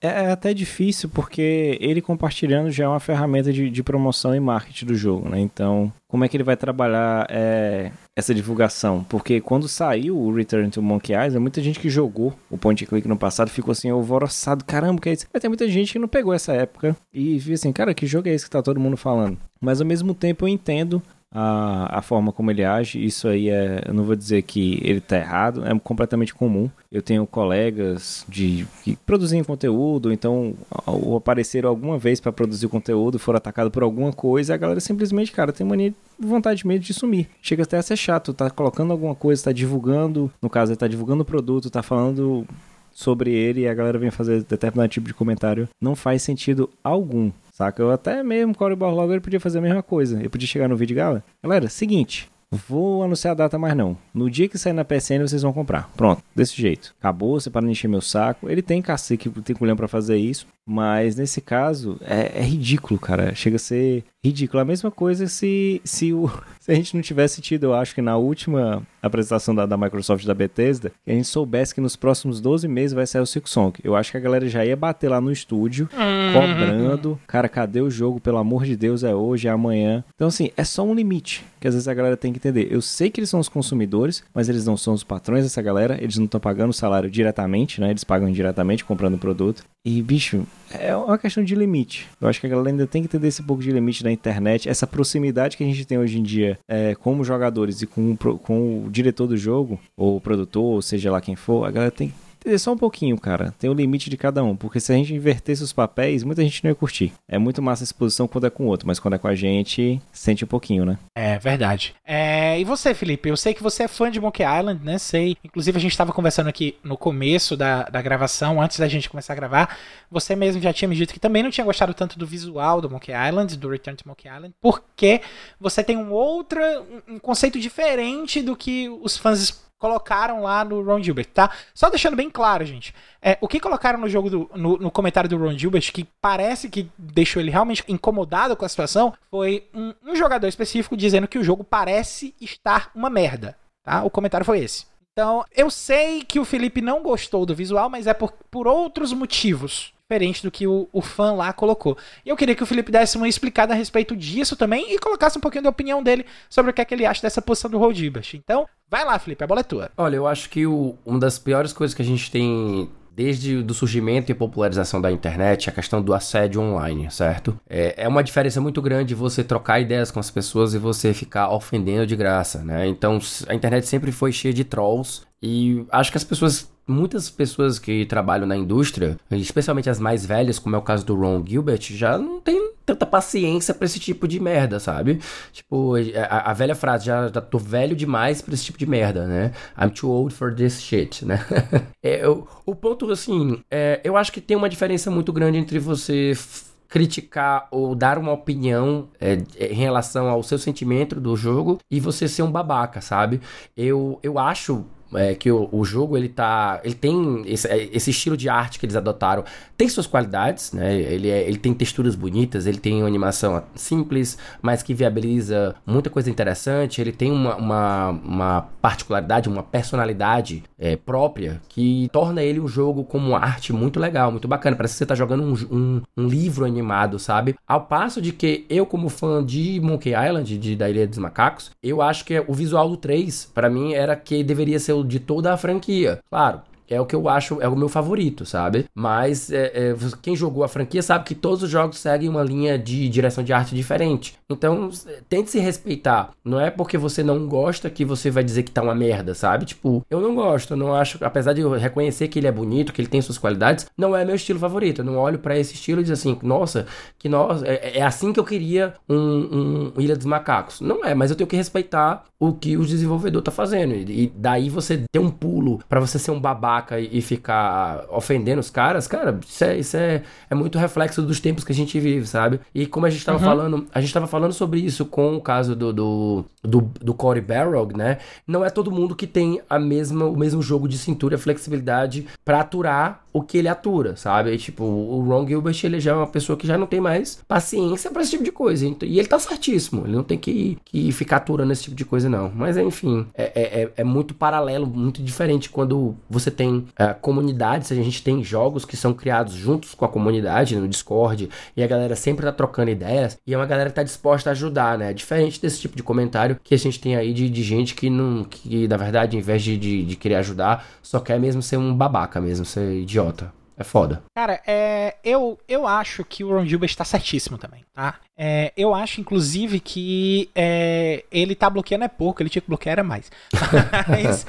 É, é até difícil porque ele compartilhando já é uma ferramenta de, de promoção e marketing do jogo, né? Então, como é que ele vai trabalhar é, essa divulgação? Porque quando saiu o Return to Monkey Island, muita gente que jogou o point click no passado ficou assim, alvoroçado, caramba, que é isso? Mas tem muita gente que não pegou essa época e viu assim, cara, que jogo é esse que tá todo mundo falando? Mas ao mesmo tempo eu entendo a, a forma como ele age. Isso aí é, eu não vou dizer que ele está errado, é completamente comum. Eu tenho colegas de que produzem conteúdo, então ou apareceram alguma vez para produzir conteúdo, foram atacados por alguma coisa, a galera simplesmente, cara, tem mania vontade mesmo de sumir. Chega até a ser chato, tá colocando alguma coisa, tá divulgando, no caso, ele tá divulgando o produto, tá falando sobre ele e a galera vem fazer determinado tipo de comentário. Não faz sentido algum. Saca? Eu até mesmo, Corey Barlog, ele podia fazer a mesma coisa. Ele podia chegar no vídeo e galera, galera, seguinte, Vou anunciar a data, mas não. No dia que sair na PSN, vocês vão comprar. Pronto, desse jeito. Acabou, você para de encher meu saco. Ele tem cacique, tem culhão para fazer isso. Mas nesse caso, é, é, ridículo, cara. Chega a ser ridículo. A mesma coisa se, se, o, se a gente não tivesse tido, eu acho que na última apresentação da, da Microsoft da Bethesda, que a gente soubesse que nos próximos 12 meses vai sair o Six Song. Eu acho que a galera já ia bater lá no estúdio, uhum. cobrando. Cara, cadê o jogo? Pelo amor de Deus, é hoje, é amanhã. Então, assim, é só um limite que às vezes a galera tem que entender. Eu sei que eles são os consumidores, mas eles não são os patrões dessa galera. Eles não estão pagando o salário diretamente, né? Eles pagam indiretamente comprando o produto. E, bicho, é uma questão de limite. Eu acho que a galera ainda tem que entender esse pouco de limite da internet, essa proximidade que a gente tem hoje em dia é, como jogadores e com, com o diretor do jogo, ou o produtor, ou seja lá quem for, a galera tem que entender só um pouquinho, cara. Tem o limite de cada um. Porque se a gente invertesse os papéis, muita gente não ia curtir. É muito massa a exposição quando é com o outro, mas quando é com a gente, sente um pouquinho, né? É verdade. É... E você, Felipe? Eu sei que você é fã de Monkey Island, né? Sei. Inclusive, a gente estava conversando aqui no começo da, da gravação, antes da gente começar a gravar. Você mesmo já tinha me dito que também não tinha gostado tanto do visual do Monkey Island, do Return to Monkey Island, porque você tem um outro, um conceito diferente do que os fãs colocaram lá no Ron Gilbert, tá? Só deixando bem claro, gente. É, o que colocaram no jogo do, no, no, comentário do Ron Gilbert, que parece que deixou ele realmente incomodado com a situação, foi um, um jogador específico dizendo que o jogo parece estar uma merda. Tá? O comentário foi esse. Então, eu sei que o Felipe não gostou do visual, mas é por, por outros motivos diferente do que o, o fã lá colocou. E eu queria que o Felipe desse uma explicada a respeito disso também e colocasse um pouquinho da opinião dele sobre o que é que ele acha dessa posição do Roldibas. Então, vai lá, Felipe, a bola é tua. Olha, eu acho que o, uma das piores coisas que a gente tem desde o surgimento e popularização da internet, a questão do assédio online, certo? É, é uma diferença muito grande você trocar ideias com as pessoas e você ficar ofendendo de graça, né? Então, a internet sempre foi cheia de trolls e acho que as pessoas muitas pessoas que trabalham na indústria, especialmente as mais velhas, como é o caso do Ron Gilbert, já não tem tanta paciência para esse tipo de merda, sabe? Tipo, a, a, velha frase, já, já tô velho demais pra esse tipo de merda, né? I'm too old for this shit, né? é, eu, o ponto, assim, é, eu acho que tem uma diferença muito grande entre você criticar ou dar uma opinião é, em relação ao seu sentimento do jogo e você ser um babaca, sabe? Eu, eu acho é, que o, o, jogo ele tá ele tem esse, é, esse, estilo de arte que eles adotaram. Tem suas qualidades né? Ele, é, ele tem texturas bonitas ele tem uma animação simples mas que viabiliza muita coisa interessante. Ele tem uma, uma, uma particularidade uma personalidade é, própria que torna ele um jogo como arte muito legal muito bacana. Parece que você tá jogando um, um, um livro animado sabe? Ao passo de que eu como fã de Monkey Island de, da Ilha dos Macacos eu acho que o visual do 3 para mim era que deveria ser de toda a franquia. Claro, é o que eu acho, é o meu favorito, sabe? Mas é, é, quem jogou a franquia sabe que todos os jogos seguem uma linha de direção de arte diferente. Então, tente se respeitar. Não é porque você não gosta que você vai dizer que tá uma merda, sabe? Tipo, eu não gosto, não acho, apesar de eu reconhecer que ele é bonito, que ele tem suas qualidades, não é meu estilo favorito. Eu não olho para esse estilo e diz assim, nossa, que nossa, é, é, assim que eu queria um, um Ilha dos Macacos. Não é, mas eu tenho que respeitar o que o desenvolvedor tá fazendo. E, e daí você ter um pulo para você ser um babaca e, e, ficar ofendendo os caras, cara, isso é, isso é, é muito reflexo dos tempos que a gente vive, sabe? E como a gente tava uhum. falando, a gente tava falando sobre isso com o caso do, do, do, do Cory Barrog, né? Não é todo mundo que tem a mesma, o mesmo jogo de cintura e flexibilidade para aturar o que ele atura, sabe? E, tipo, o Ron Gilbert, ele já é uma pessoa que já não tem mais paciência para esse tipo de coisa. E ele tá certíssimo. Ele não tem que, que ficar aturando esse tipo de coisa, não. Mas, enfim, é, é, é, é muito paralelo, muito diferente quando você tem uh, comunidades. A gente tem jogos que são criados juntos com a comunidade no Discord. E a galera sempre tá trocando ideias. E é uma galera que tá disposta a ajudar, né? Diferente desse tipo de comentário que a gente tem aí de, de gente que não. que, na verdade, em vez de, de, de querer ajudar, só quer mesmo ser um babaca mesmo, ser idiota É foda. Cara, é, eu, eu acho que o Ron Gilbert está certíssimo também, tá? É, eu acho, inclusive, que é, ele tá bloqueando é pouco, ele tinha que bloquear era mais. Mas,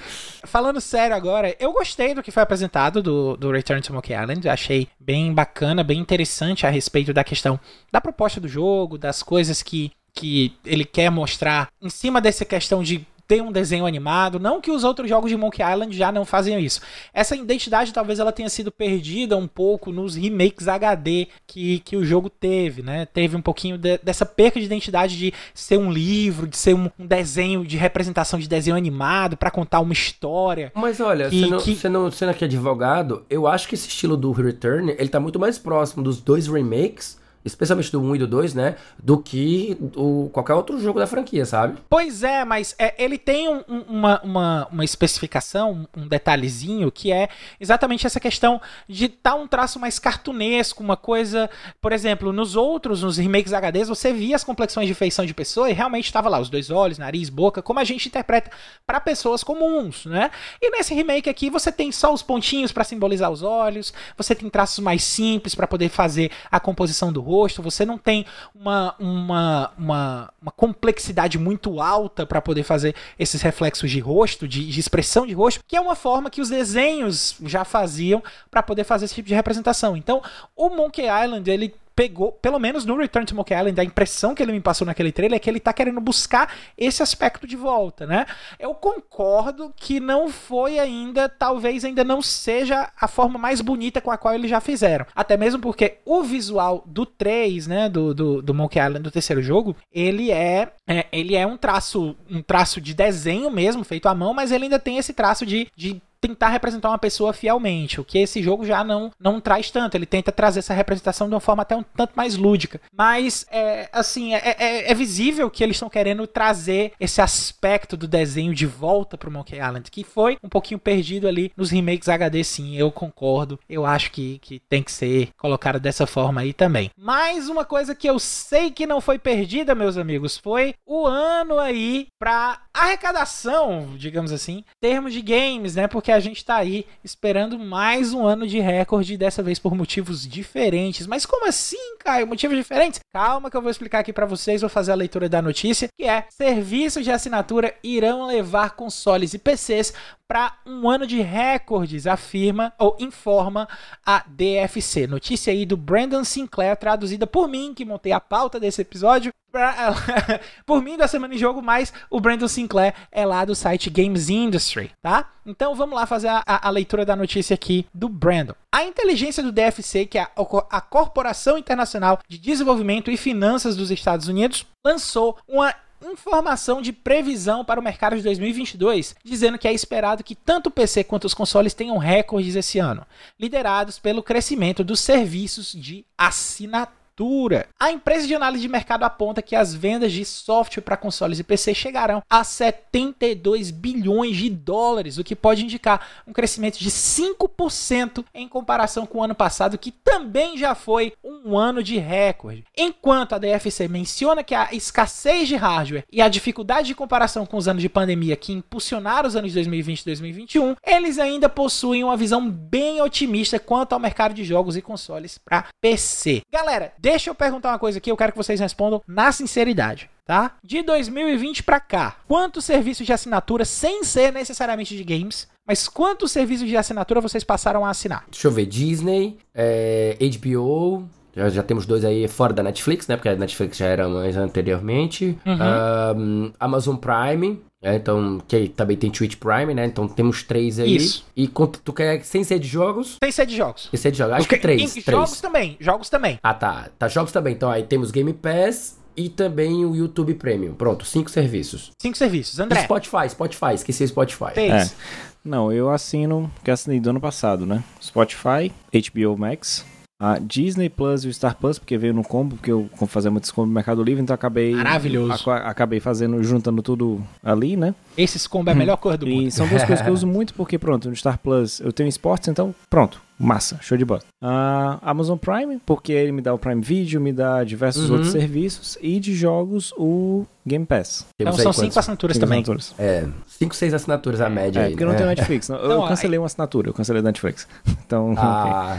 falando sério agora, eu gostei do que foi apresentado do, do Return to Monkey Island. Achei bem bacana, bem interessante a respeito da questão da proposta do jogo, das coisas que, que ele quer mostrar em cima dessa questão de ter um desenho animado. Não que os outros jogos de Monkey Island já não fazem isso. Essa identidade talvez ela tenha sido perdida um pouco nos remakes HD que, que o jogo teve, né? Teve um pouquinho de, dessa perca de identidade de ser um livro, de ser um, um desenho de representação de desenho animado para contar uma história. Mas olha, que, sendo, que... Sendo, sendo aqui advogado, eu acho que esse estilo do Return ele tá muito mais próximo dos dois remakes especialmente do 1 e do 2, né? Do que o, qualquer outro jogo da franquia, sabe? Pois é, mas é, ele tem um, uma, uma, uma especificação, um detalhezinho, que é exatamente essa questão de estar tá um traço mais cartunesco, uma coisa. Por exemplo, nos outros, nos remakes HDs, você via as complexões de feição de pessoa e realmente estava lá os dois olhos, nariz, boca, como a gente interpreta para pessoas comuns, né? E nesse remake aqui você tem só os pontinhos para simbolizar os olhos, você tem traços mais simples para poder fazer a composição do rosto, você não tem uma, uma, uma, uma complexidade muito alta para poder fazer esses reflexos de rosto, de, de, expressão de rosto, que é uma forma que os desenhos já faziam para poder fazer esse tipo de representação. Então, o Monkey Island, ele pegou, pelo menos no Return to Monkey Island, a impressão que ele me passou naquele trailer é que ele tá querendo buscar esse aspecto de volta, né? Eu concordo que não foi ainda, talvez ainda não seja a forma mais bonita com a qual eles já fizeram. Até mesmo porque o visual do 3, né, do, do, do Monkey Island, do terceiro jogo, ele é, é, ele é um traço um traço de desenho mesmo, feito à mão, mas ele ainda tem esse traço de, de tentar representar uma pessoa fielmente, o que esse jogo já não, não traz tanto. Ele tenta trazer essa representação de uma forma até um tanto mais lúdica. Mas, é, assim, é, é, é visível que eles estão querendo trazer esse aspecto do desenho de volta pro Monkey Island, que foi um pouquinho perdido ali nos remakes HD, sim, eu concordo. Eu acho que, que tem que ser colocado dessa forma aí também. Mais uma coisa que eu sei que não foi perdida, meus amigos, foi o ano aí pra arrecadação, digamos assim, termos de games, né? Porque a gente tá aí esperando mais um ano de recorde, dessa vez por motivos diferentes. Mas como assim, Caio? Motivos diferentes? Calma que eu vou explicar aqui para vocês, vou fazer a leitura da notícia, que é: serviços de assinatura irão levar consoles e PCs para um ano de recordes, afirma ou informa a DFC. Notícia aí do Brandon Sinclair, traduzida por mim, que montei a pauta desse episódio. Por mim da Semana em Jogo, mas o Brandon Sinclair é lá do site Games Industry, tá? Então vamos lá fazer a, a, a leitura da notícia aqui do Brandon. A inteligência do DFC, que é a, a Corporação Internacional de Desenvolvimento e Finanças dos Estados Unidos, lançou uma informação de previsão para o mercado de 2022, dizendo que é esperado que tanto o PC quanto os consoles tenham recordes esse ano, liderados pelo crescimento dos serviços de assinatura a empresa de análise de mercado aponta que as vendas de software para consoles e PC chegarão a 72 bilhões de dólares, o que pode indicar um crescimento de 5% em comparação com o ano passado, que também já foi um ano de recorde. Enquanto a DFC menciona que a escassez de hardware e a dificuldade de comparação com os anos de pandemia que impulsionaram os anos de 2020 e 2021, eles ainda possuem uma visão bem otimista quanto ao mercado de jogos e consoles para PC. Galera, Deixa eu perguntar uma coisa aqui, eu quero que vocês respondam na sinceridade. Tá? De 2020 para cá, quantos serviços de assinatura, sem ser necessariamente de games, mas quantos serviços de assinatura vocês passaram a assinar? Deixa eu ver, Disney, é, HBO, já, já, temos dois aí fora da Netflix, né? Porque a Netflix já era mais anteriormente. Uhum. Um, Amazon Prime, é, então, que também tem Twitch Prime, né? Então temos três aí. Isso. E quanto tu quer sem ser de jogos? Sem ser de jogos. Sem ser de jogos. Acho Porque, que três, três. Jogos também, jogos também. Ah, tá. Tá, jogos também. Então aí temos Game Pass e também o YouTube Premium. Pronto, cinco serviços. Cinco serviços. André. E Spotify, Spotify, esqueci o Spotify. Três. É. Não, eu assino, que assinei do ano passado, né? Spotify, HBO Max, a Disney Plus e o Star Plus, porque veio no combo, porque eu fazia muitos combos no Mercado Livre, então acabei. Maravilhoso. acabei fazendo, juntando tudo ali, né? Esses combos é a melhor coisa do mundo. E são duas coisas que eu uso muito, porque pronto, no Star Plus eu tenho esportes, então pronto. Massa, show de bola. A Amazon Prime, porque ele me dá o Prime Video, me dá diversos uhum. outros serviços. E de jogos, o Game Pass. Então são cinco assinaturas cinco também. Assinaturas. É, cinco, seis assinaturas a média é, aí. porque né? não tem Netflix. eu não, cancelei uma assinatura, eu cancelei a Netflix. Então, ah.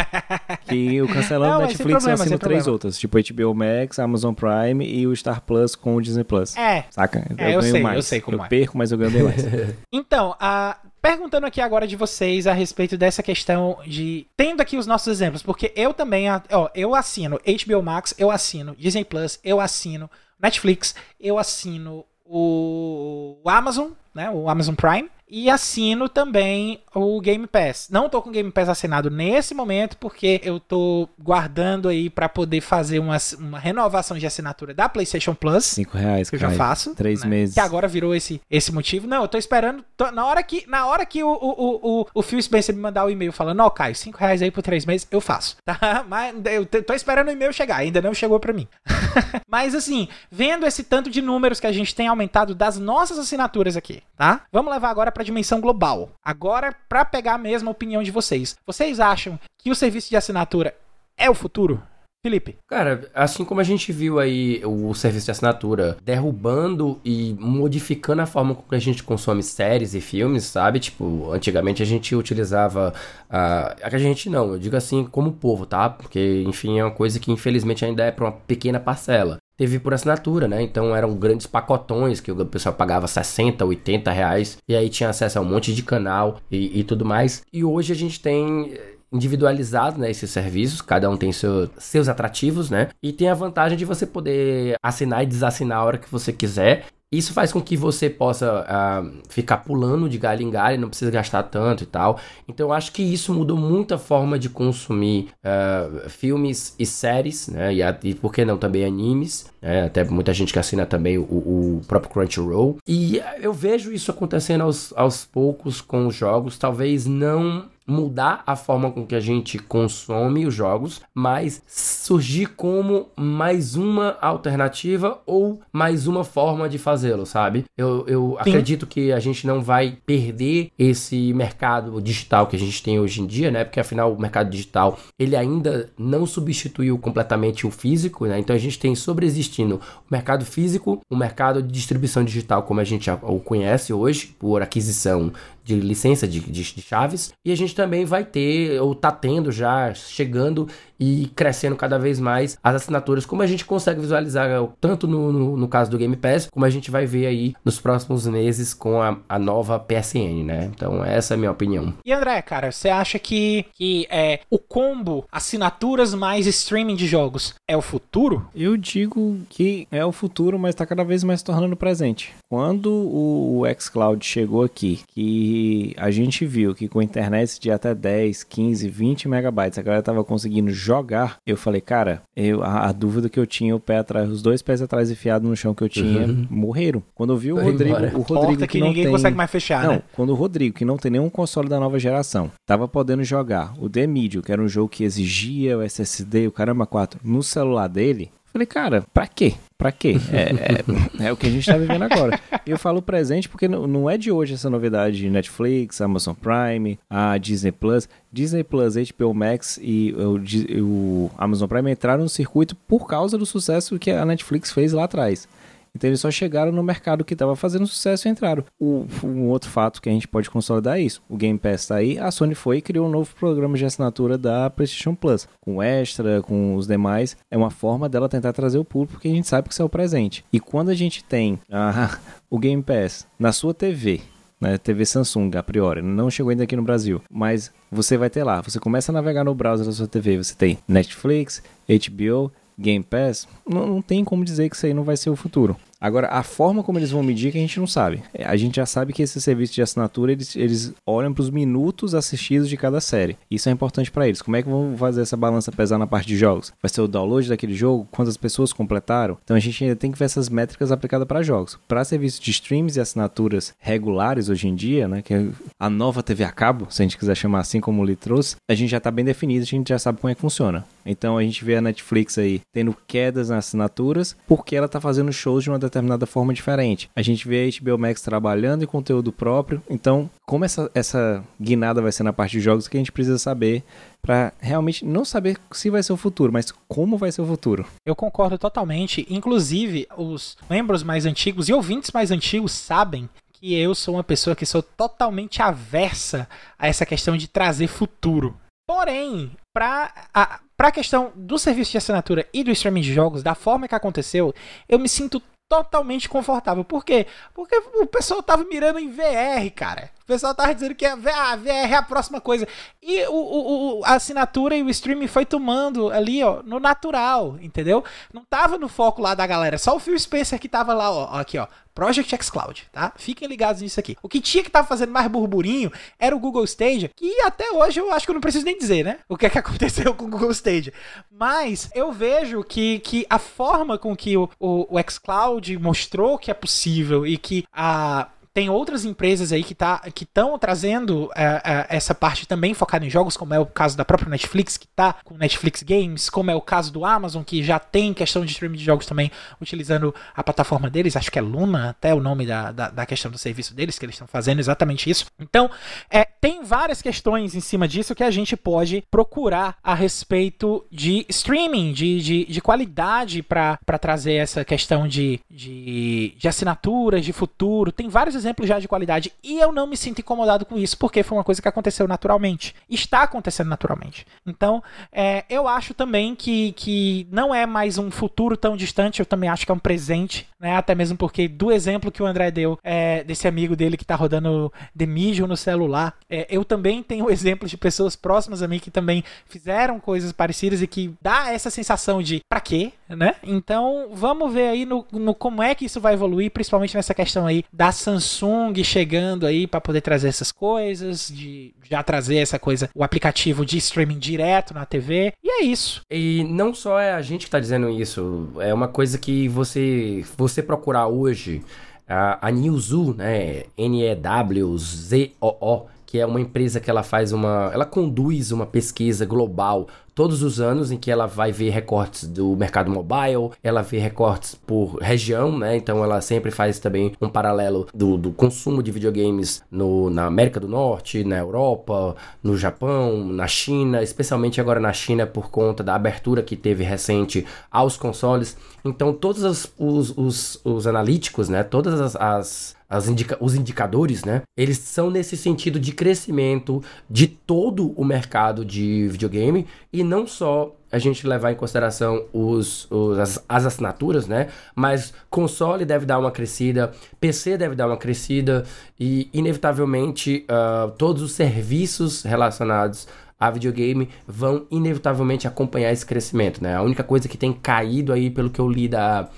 que eu cancelando não, Netflix problema, eu assino três problema. outras, tipo HBO Max, Amazon Prime e o Star Plus com o Disney Plus. É. Saca? Eu, é, eu ganho sei, mais. Eu sei como eu é. perco, mas eu ganho bem mais. então, a perguntando aqui agora de vocês a respeito dessa questão de. Tendo aqui os nossos exemplos, porque eu também. Ó, eu assino HBO Max, eu assino Disney Plus, eu assino Netflix, eu assino o Amazon, né? O Amazon Prime. E assino também o Game Pass. Não tô com o Game Pass assinado nesse momento, porque eu tô guardando aí para poder fazer uma, uma renovação de assinatura da PlayStation Plus. Cinco reais, que eu já faço. Três né? meses. Que agora virou esse, esse motivo. Não, eu tô esperando. Tô, na hora que, na hora que o, o, o, o Phil Spencer me mandar o e-mail falando, ó, oh, Caio, cinco reais aí por três meses, eu faço. Tá? Mas eu tô esperando o e-mail chegar, ainda não chegou para mim. Mas assim, vendo esse tanto de números que a gente tem aumentado das nossas assinaturas aqui, tá? Vamos levar agora para a dimensão global. Agora, para pegar a mesma opinião de vocês. Vocês acham que o serviço de assinatura é o futuro? Felipe. Cara, assim como a gente viu aí o serviço de assinatura derrubando e modificando a forma como a gente consome séries e filmes, sabe? Tipo, antigamente a gente utilizava. Uh, a gente não, eu digo assim como povo, tá? Porque, enfim, é uma coisa que infelizmente ainda é para uma pequena parcela teve por assinatura, né? Então eram grandes pacotões que o pessoal pagava 60, 80 reais e aí tinha acesso a um monte de canal e, e tudo mais. E hoje a gente tem eh, individualizado, né, esses serviços, cada um tem seu, seus atrativos, né? E tem a vantagem de você poder assinar e desassinar a hora que você quiser Isso faz com que você possa uh, ficar pulando de galho em galho, não precisa gastar tanto e tal. Então eu acho que isso mudou muito a forma de consumir uh, filmes e séries, né? E, e, por que não também animes, né? Até muita gente que assina também o, o próprio Crunchyroll. E eu vejo isso acontecendo aos, aos poucos com os jogos, talvez não mudar a forma com que a gente consome os jogos, mas surgir como mais uma alternativa ou mais uma forma de fazê-lo, sabe? Eu, eu acredito que a gente não vai perder esse mercado digital que a gente tem hoje em dia, né? Porque afinal o mercado digital ele ainda não substituiu completamente o físico, né? Então a gente tem sobreexistindo o mercado físico, o mercado de distribuição digital como a gente o conhece hoje por aquisição de licença de, de, de, chaves. E a gente também vai ter, ou tá tendo já, chegando e crescendo cada vez mais as assinaturas, como a gente consegue visualizar tanto no, no, no caso do Game Pass, como a gente vai ver aí nos próximos meses com a, a nova PSN, né? Então, essa é a minha opinião. E André, cara, você acha que, que é, o combo assinaturas mais streaming de jogos é o futuro? Eu digo que é o futuro, mas tá cada vez mais se tornando presente. Quando o, o xCloud chegou aqui, que a gente viu que com internet de até 10, 15, 20 megabytes a galera tava conseguindo jogar, eu falei, cara, eu, a, a, dúvida que eu tinha, o pé atrás, os dois pés atrás enfiados no chão que eu tinha, uhum. morreram. Quando eu vi o Foi Rodrigo, embora. o Rodrigo que, que ninguém tem... consegue mais fechar, não, né? quando o Rodrigo, que não tem nenhum console da nova geração, tava podendo jogar o The Medium, que era um jogo que exigia o SSD, o caramba 4, no celular dele, Falei, cara, pra quê? Pra quê? É, é, é, o que a gente tá vivendo agora. E eu falo presente porque não, é de hoje essa novidade de Netflix, Amazon Prime, a Disney Plus. Disney Plus, HBO Max e o, o Amazon Prime entraram no circuito por causa do sucesso que a Netflix fez lá atrás. Então eles só chegaram no mercado que estava fazendo sucesso e entraram. O, um outro fato que a gente pode consolidar é isso. O Game Pass está aí, a Sony foi e criou um novo programa de assinatura da PlayStation Plus, com extra, com os demais. É uma forma dela tentar trazer o público, porque a gente sabe que isso é o presente. E quando a gente tem ah, o Game Pass na sua TV, né, TV Samsung, a priori, não chegou ainda aqui no Brasil, mas você vai ter lá, você começa a navegar no browser da sua TV, você tem Netflix, HBO, Game Pass, não, não tem como dizer que isso aí não vai ser o futuro. Agora, a forma como eles vão medir que a gente não sabe. É, a gente já sabe que esse serviço de assinatura, eles, eles olham para os minutos assistidos de cada série. Isso é importante para eles. Como é que vão fazer essa balança pesar na parte de jogos? Vai ser o download daquele jogo? Quantas pessoas completaram? Então a gente ainda tem que ver essas métricas aplicadas para jogos. Para serviços de streams e assinaturas regulares hoje em dia, né, que é a nova TV a cabo, se a gente quiser chamar assim como o Lee trouxe, a gente já está bem definido, a gente já sabe como é que funciona. Então a gente vê a Netflix aí tendo quedas nas assinaturas porque ela está fazendo shows de uma determinada forma diferente. A gente vê a HBO Max trabalhando em conteúdo próprio. Então, como essa, essa guinada vai ser na parte de jogos que a gente precisa saber para realmente não saber se vai ser o futuro, mas como vai ser o futuro. Eu concordo totalmente. Inclusive, os membros mais antigos e ouvintes mais antigos sabem que eu sou uma pessoa que sou totalmente aversa a essa questão de trazer futuro. Porém, para a, pra questão do serviço de assinatura e do streaming de jogos, da forma que aconteceu, eu me sinto totalmente confortável. Por quê? Porque o pessoal tava mirando em VR, cara. O pessoal tava dizendo que a VR é a próxima coisa. E o, o, a assinatura e o streaming foi tomando ali, ó, no natural, entendeu? Não tava no foco lá da galera. Só o Phil Spencer que tava lá, ó, aqui, ó. Project X Cloud, tá? Fiquem ligados nisso aqui. O que tinha que estar fazendo mais burburinho era o Google Stadia, que até hoje eu acho que eu não preciso nem dizer, né? O que é que aconteceu com o Google Stadia. Mas eu vejo que, que a forma com que o, o, o xCloud mostrou que é possível e que a tem outras empresas aí que tá, estão trazendo é, é, essa parte também focada em jogos, como é o caso da própria Netflix, que está com Netflix Games, como é o caso do Amazon, que já tem questão de streaming de jogos também utilizando a plataforma deles, acho que é Luna, até o nome da, da, da questão do serviço deles, que eles estão fazendo exatamente isso. Então, é, tem várias questões em cima disso que a gente pode procurar a respeito de streaming, de, de, de qualidade para trazer essa questão de, de, de assinaturas, de futuro. Tem vários exemplos exemplo já de qualidade. E eu não me sinto incomodado com isso, porque foi uma coisa que aconteceu naturalmente. Está acontecendo naturalmente. Então, é, eu acho também que, que não é mais um futuro tão distante, eu também acho que é um presente, né? Até mesmo porque do exemplo que o André deu é, desse amigo dele que tá rodando The Medium no celular, é, eu também tenho exemplos de pessoas próximas a mim que também fizeram coisas parecidas e que dá essa sensação de pra quê, né? Então, vamos ver aí no, no como é que isso vai evoluir, principalmente nessa questão aí da Samsung chegando aí para poder trazer essas coisas, de já trazer essa coisa, o aplicativo de streaming direto na TV. E é isso. E não só é a gente que tá dizendo isso, é uma coisa que você você procurar hoje a, a Newzoo, né, N E W Z O O, que é uma empresa que ela faz uma, ela conduz uma pesquisa global todos os anos em que ela vai ver recortes do mercado mobile, ela vê recortes por região, né? Então ela sempre faz também um paralelo do, do consumo de videogames no, na América do Norte, na Europa, no Japão, na China, especialmente agora na China por conta da abertura que teve recente aos consoles. Então todos os, os, os, os analíticos, né? Todas as, as Indica os indicadores, né? Eles são nesse sentido de crescimento de todo o mercado de videogame e não só a gente levar em consideração os, os as, as, assinaturas, né? Mas console deve dar uma crescida, PC deve dar uma crescida e, inevitavelmente, uh, todos os serviços relacionados a videogame vão inevitavelmente acompanhar esse crescimento, né? A única coisa que tem caído aí, pelo que eu li da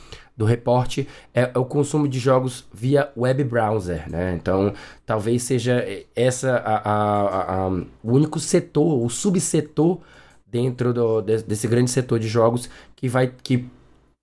do reporte é, é, o consumo de jogos via web browser, né? Então, talvez seja essa a, a, a, o único setor, o subsetor dentro do, desse grande setor de jogos que vai que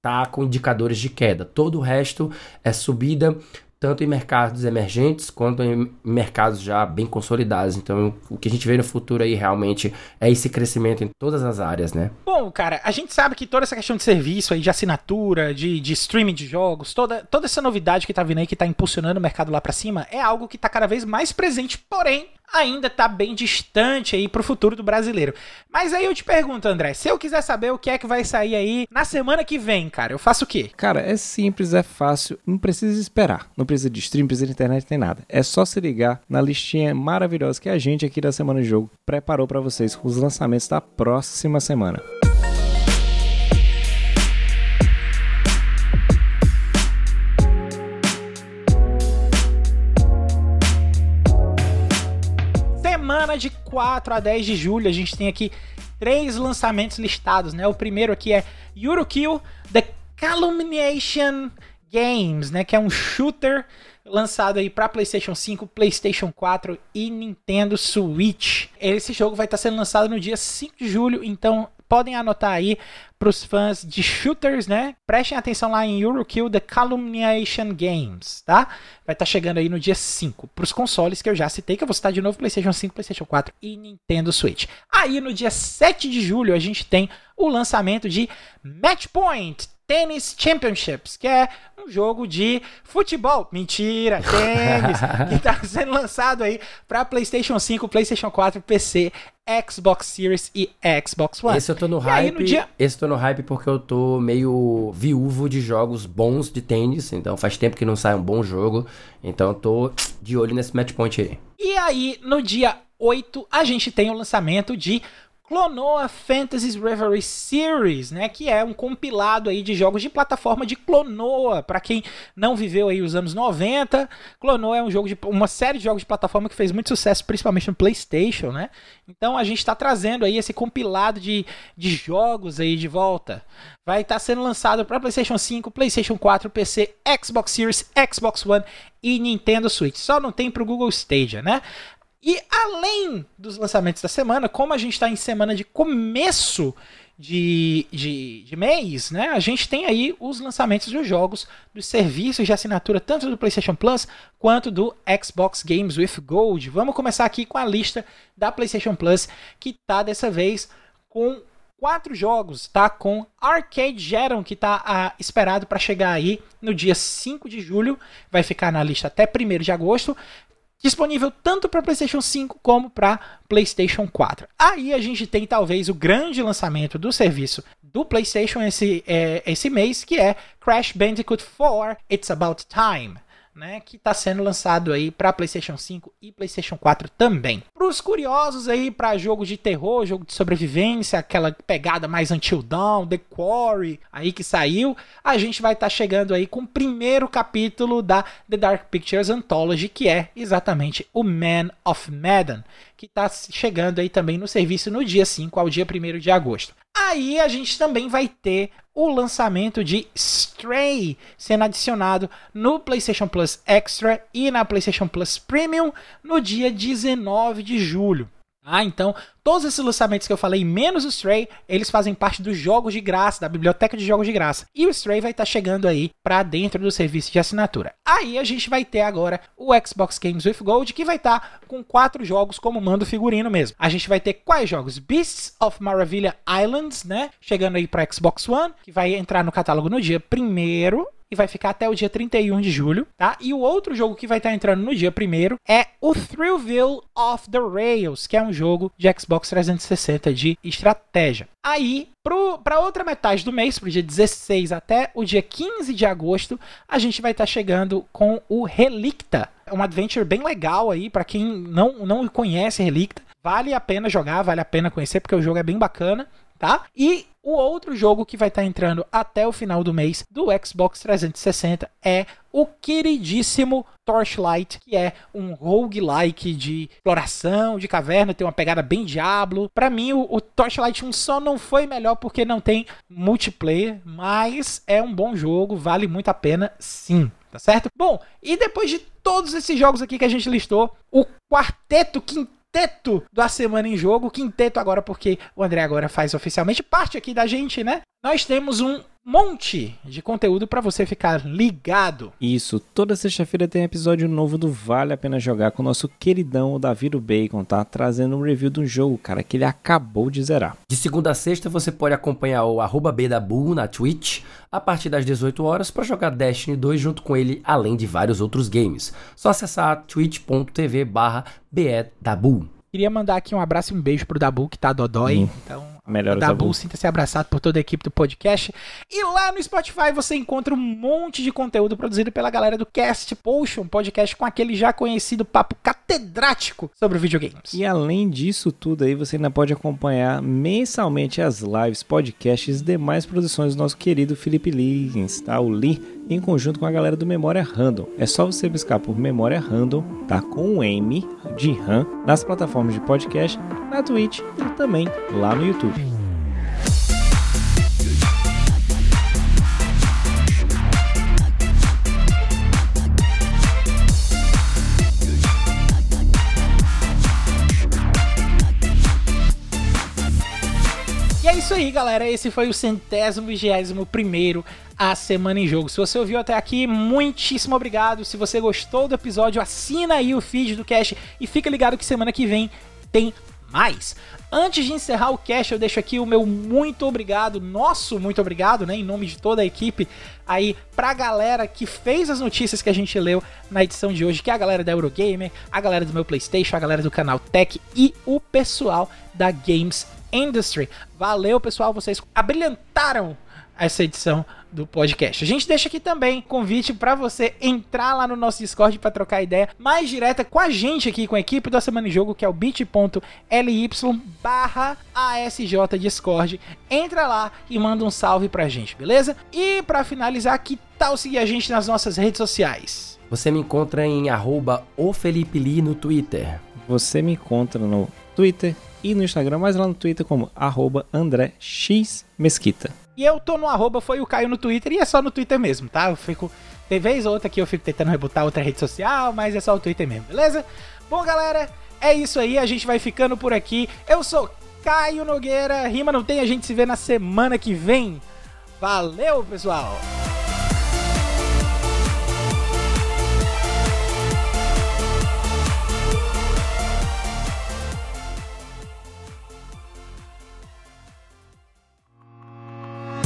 tá com indicadores de queda. Todo o resto é subida, tanto em mercados emergentes quanto em mercados já bem consolidados. Então, o que a gente vê no futuro aí realmente é esse crescimento em todas as áreas, né? Bom, cara, a gente sabe que toda essa questão de serviço aí, de assinatura, de, de streaming de jogos, toda, toda essa novidade que tá vindo aí, que tá impulsionando o mercado lá para cima, é algo que tá cada vez mais presente, porém, ainda está bem distante aí para o futuro do brasileiro. Mas aí eu te pergunto, André, se eu quiser saber o que é que vai sair aí na semana que vem, cara, eu faço o quê? Cara, é simples, é fácil, não precisa esperar, não precisa de stream, não precisa de internet, nem nada. É só se ligar na listinha maravilhosa que a gente aqui da Semana de Jogo preparou para vocês com os lançamentos da próxima semana. De 4 a 10 de julho, a gente tem aqui três lançamentos listados, né? O primeiro aqui é Eurokill The Calumniation Games, né? Que é um shooter lançado aí para PlayStation 5, PlayStation 4 e Nintendo Switch. Esse jogo vai estar sendo lançado no dia 5 de julho, então podem anotar aí para os fãs de shooters, né? Prestem atenção lá em Eurokill The Calumniation Games, tá? Vai estar tá chegando aí no dia 5 para os consoles que eu já citei, que eu vou citar de novo PlayStation 5, PlayStation 4 e Nintendo Switch. Aí no dia 7 de julho a gente tem o lançamento de Matchpoint Tennis Championships, que é um jogo de futebol. Mentira, tênis, que está sendo lançado aí para PlayStation 5, PlayStation 4, PC, Xbox Series e Xbox One. Esse eu tô no e hype. No dia... Esse eu tô no hype porque eu tô meio viúvo de jogos bons de tênis, então faz tempo que não sai um bom jogo, então eu tô de olho nesse match point aí. E aí, no dia 8, a gente tem o lançamento de Clonoa Fantasy's Reverie Series, né, que é um compilado aí de jogos de plataforma de Clonoa. Para quem não viveu aí os anos 90, Clonoa é um jogo de uma série de jogos de plataforma que fez muito sucesso, principalmente no PlayStation, né? Então a gente está trazendo aí esse compilado de, de jogos aí de volta. Vai estar tá sendo lançado para PlayStation 5, PlayStation 4, PC, Xbox Series, Xbox One e Nintendo Switch. Só não tem para o Google Stadia, né? E além dos lançamentos da semana, como a gente está em semana de começo de, de, de, mês, né? A gente tem aí os lançamentos dos jogos, dos serviços de assinatura, tanto do PlayStation Plus quanto do Xbox Games with Gold. Vamos começar aqui com a lista da PlayStation Plus, que tá dessa vez com quatro jogos, tá? Com Arcade Geron, que tá ah, esperado para chegar aí no dia 5 de julho, vai ficar na lista até 1 de agosto disponível tanto para PlayStation 5 como para PlayStation 4. Aí a gente tem talvez o grande lançamento do serviço do PlayStation esse, é, esse mês, que é Crash Bandicoot 4 It's About Time. Né, que está sendo lançado aí para PlayStation 5 e PlayStation 4 também. Para os curiosos aí para jogo de terror, jogo de sobrevivência, aquela pegada mais Until Dawn, The Quarry, aí que saiu, a gente vai estar tá chegando aí com o primeiro capítulo da The Dark Pictures Anthology, que é exatamente o Man of Medan, que está chegando aí também no serviço no dia 5 ao dia 1 de agosto. Aí a gente também vai ter o lançamento de Stray sendo adicionado no PlayStation Plus Extra e na PlayStation Plus Premium no dia 19 de julho. Ah, então, todos esses lançamentos que eu falei, menos o Stray, eles fazem parte dos jogos de graça, da biblioteca de jogos de graça. E o Stray vai estar tá chegando aí para dentro do serviço de assinatura. Aí a gente vai ter agora o Xbox Games with Gold, que vai estar tá com quatro jogos como mando figurino mesmo. A gente vai ter quais jogos? Beasts of Maravilha Islands, né? Chegando aí para Xbox One, que vai entrar no catálogo no dia primeiro e vai ficar até o dia 31 de julho, tá? E o outro jogo que vai estar entrando no dia 1 é o Thrillville of the Rails, que é um jogo de Xbox 360 de estratégia. Aí, para outra metade do mês, pro dia 16 até o dia 15 de agosto, a gente vai estar chegando com o Relicta. É um adventure bem legal aí, para quem não, não conhece Relicta. Vale a pena jogar, vale a pena conhecer, porque o jogo é bem bacana tá? E o outro jogo que vai estar tá entrando até o final do mês do Xbox 360 é o queridíssimo Torchlight, que é um roguelike de exploração, de caverna, tem uma pegada bem Diablo. Para mim, o, o, Torchlight 1 só não foi melhor porque não tem multiplayer, mas é um bom jogo, vale muito a pena sim. Tá certo? Bom, e depois de todos esses jogos aqui que a gente listou, o quarteto, quinteto quinteto da Semana em Jogo. Quinteto agora porque o André agora faz oficialmente parte aqui da gente, né? Nós temos um monte de conteúdo para você ficar ligado. Isso, toda sexta-feira tem episódio novo do Vale a Pena Jogar com o nosso queridão o Davi do Bacon, tá? Trazendo um review do jogo, cara, que ele acabou de zerar. De segunda a sexta você pode acompanhar o arroba Bdabu na Twitch a partir das 18 horas para jogar Destiny 2 junto com ele, além de vários outros games. Só acessar twitch.tv barra. Queria mandar aqui um abraço e um beijo pro Dabu, que tá dodói. Hum. Então, Melhor Dabu, sinta-se abraçado por toda a equipe do podcast. E lá no Spotify você encontra um monte de conteúdo produzido pela galera do Cast Potion, podcast com aquele já conhecido papo catedrático sobre videogames. E além disso tudo aí, você ainda pode acompanhar mensalmente as lives, podcasts e demais produções do nosso querido Felipe Lins, tá? O Lee, em conjunto com a galera do Memória Random. É só você buscar por Memória Random, tá? Com um M de RAM, nas plataformas de podcast, na Twitch e também lá no YouTube. Aí, galera. Esse foi o centésimo vigésimo primeiro a Semana em Jogo. Se você ouviu até aqui, muitíssimo obrigado. Se você gostou do episódio, assina aí o feed do Cash e fica ligado que semana que vem tem mais. Antes de encerrar o cast, eu deixo aqui o meu muito obrigado, nosso muito obrigado, né, em nome de toda a equipe, aí pra galera que fez as notícias que a gente leu na edição de hoje, que é a galera da Eurogamer, a galera do meu PlayStation, a galera do canal Tech e o pessoal da Games Industry. Valeu, pessoal, vocês abrilhantaram essa edição do podcast. A gente deixa aqui também convite para você entrar lá no nosso Discord para trocar ideia mais direta com a gente aqui, com a equipe da Semana em Jogo, que é o bit.ly barra ASJ Discord. Entra lá e manda um salve pra gente, beleza? E para finalizar, que tal seguir a gente nas nossas redes sociais? Você me encontra em arroba no Twitter. Você me encontra no Twitter e no Instagram, mas lá no Twitter como arroba. E eu tô no arroba foi o Caio no Twitter e é só no Twitter mesmo, tá? Eu fico. Tem vez ou outra que eu fico tentando rebutar outra rede social, mas é só o Twitter mesmo, beleza? Bom, galera, é isso aí. A gente vai ficando por aqui. Eu sou Caio Nogueira. Rima não tem, a gente se vê na semana que vem. Valeu, pessoal!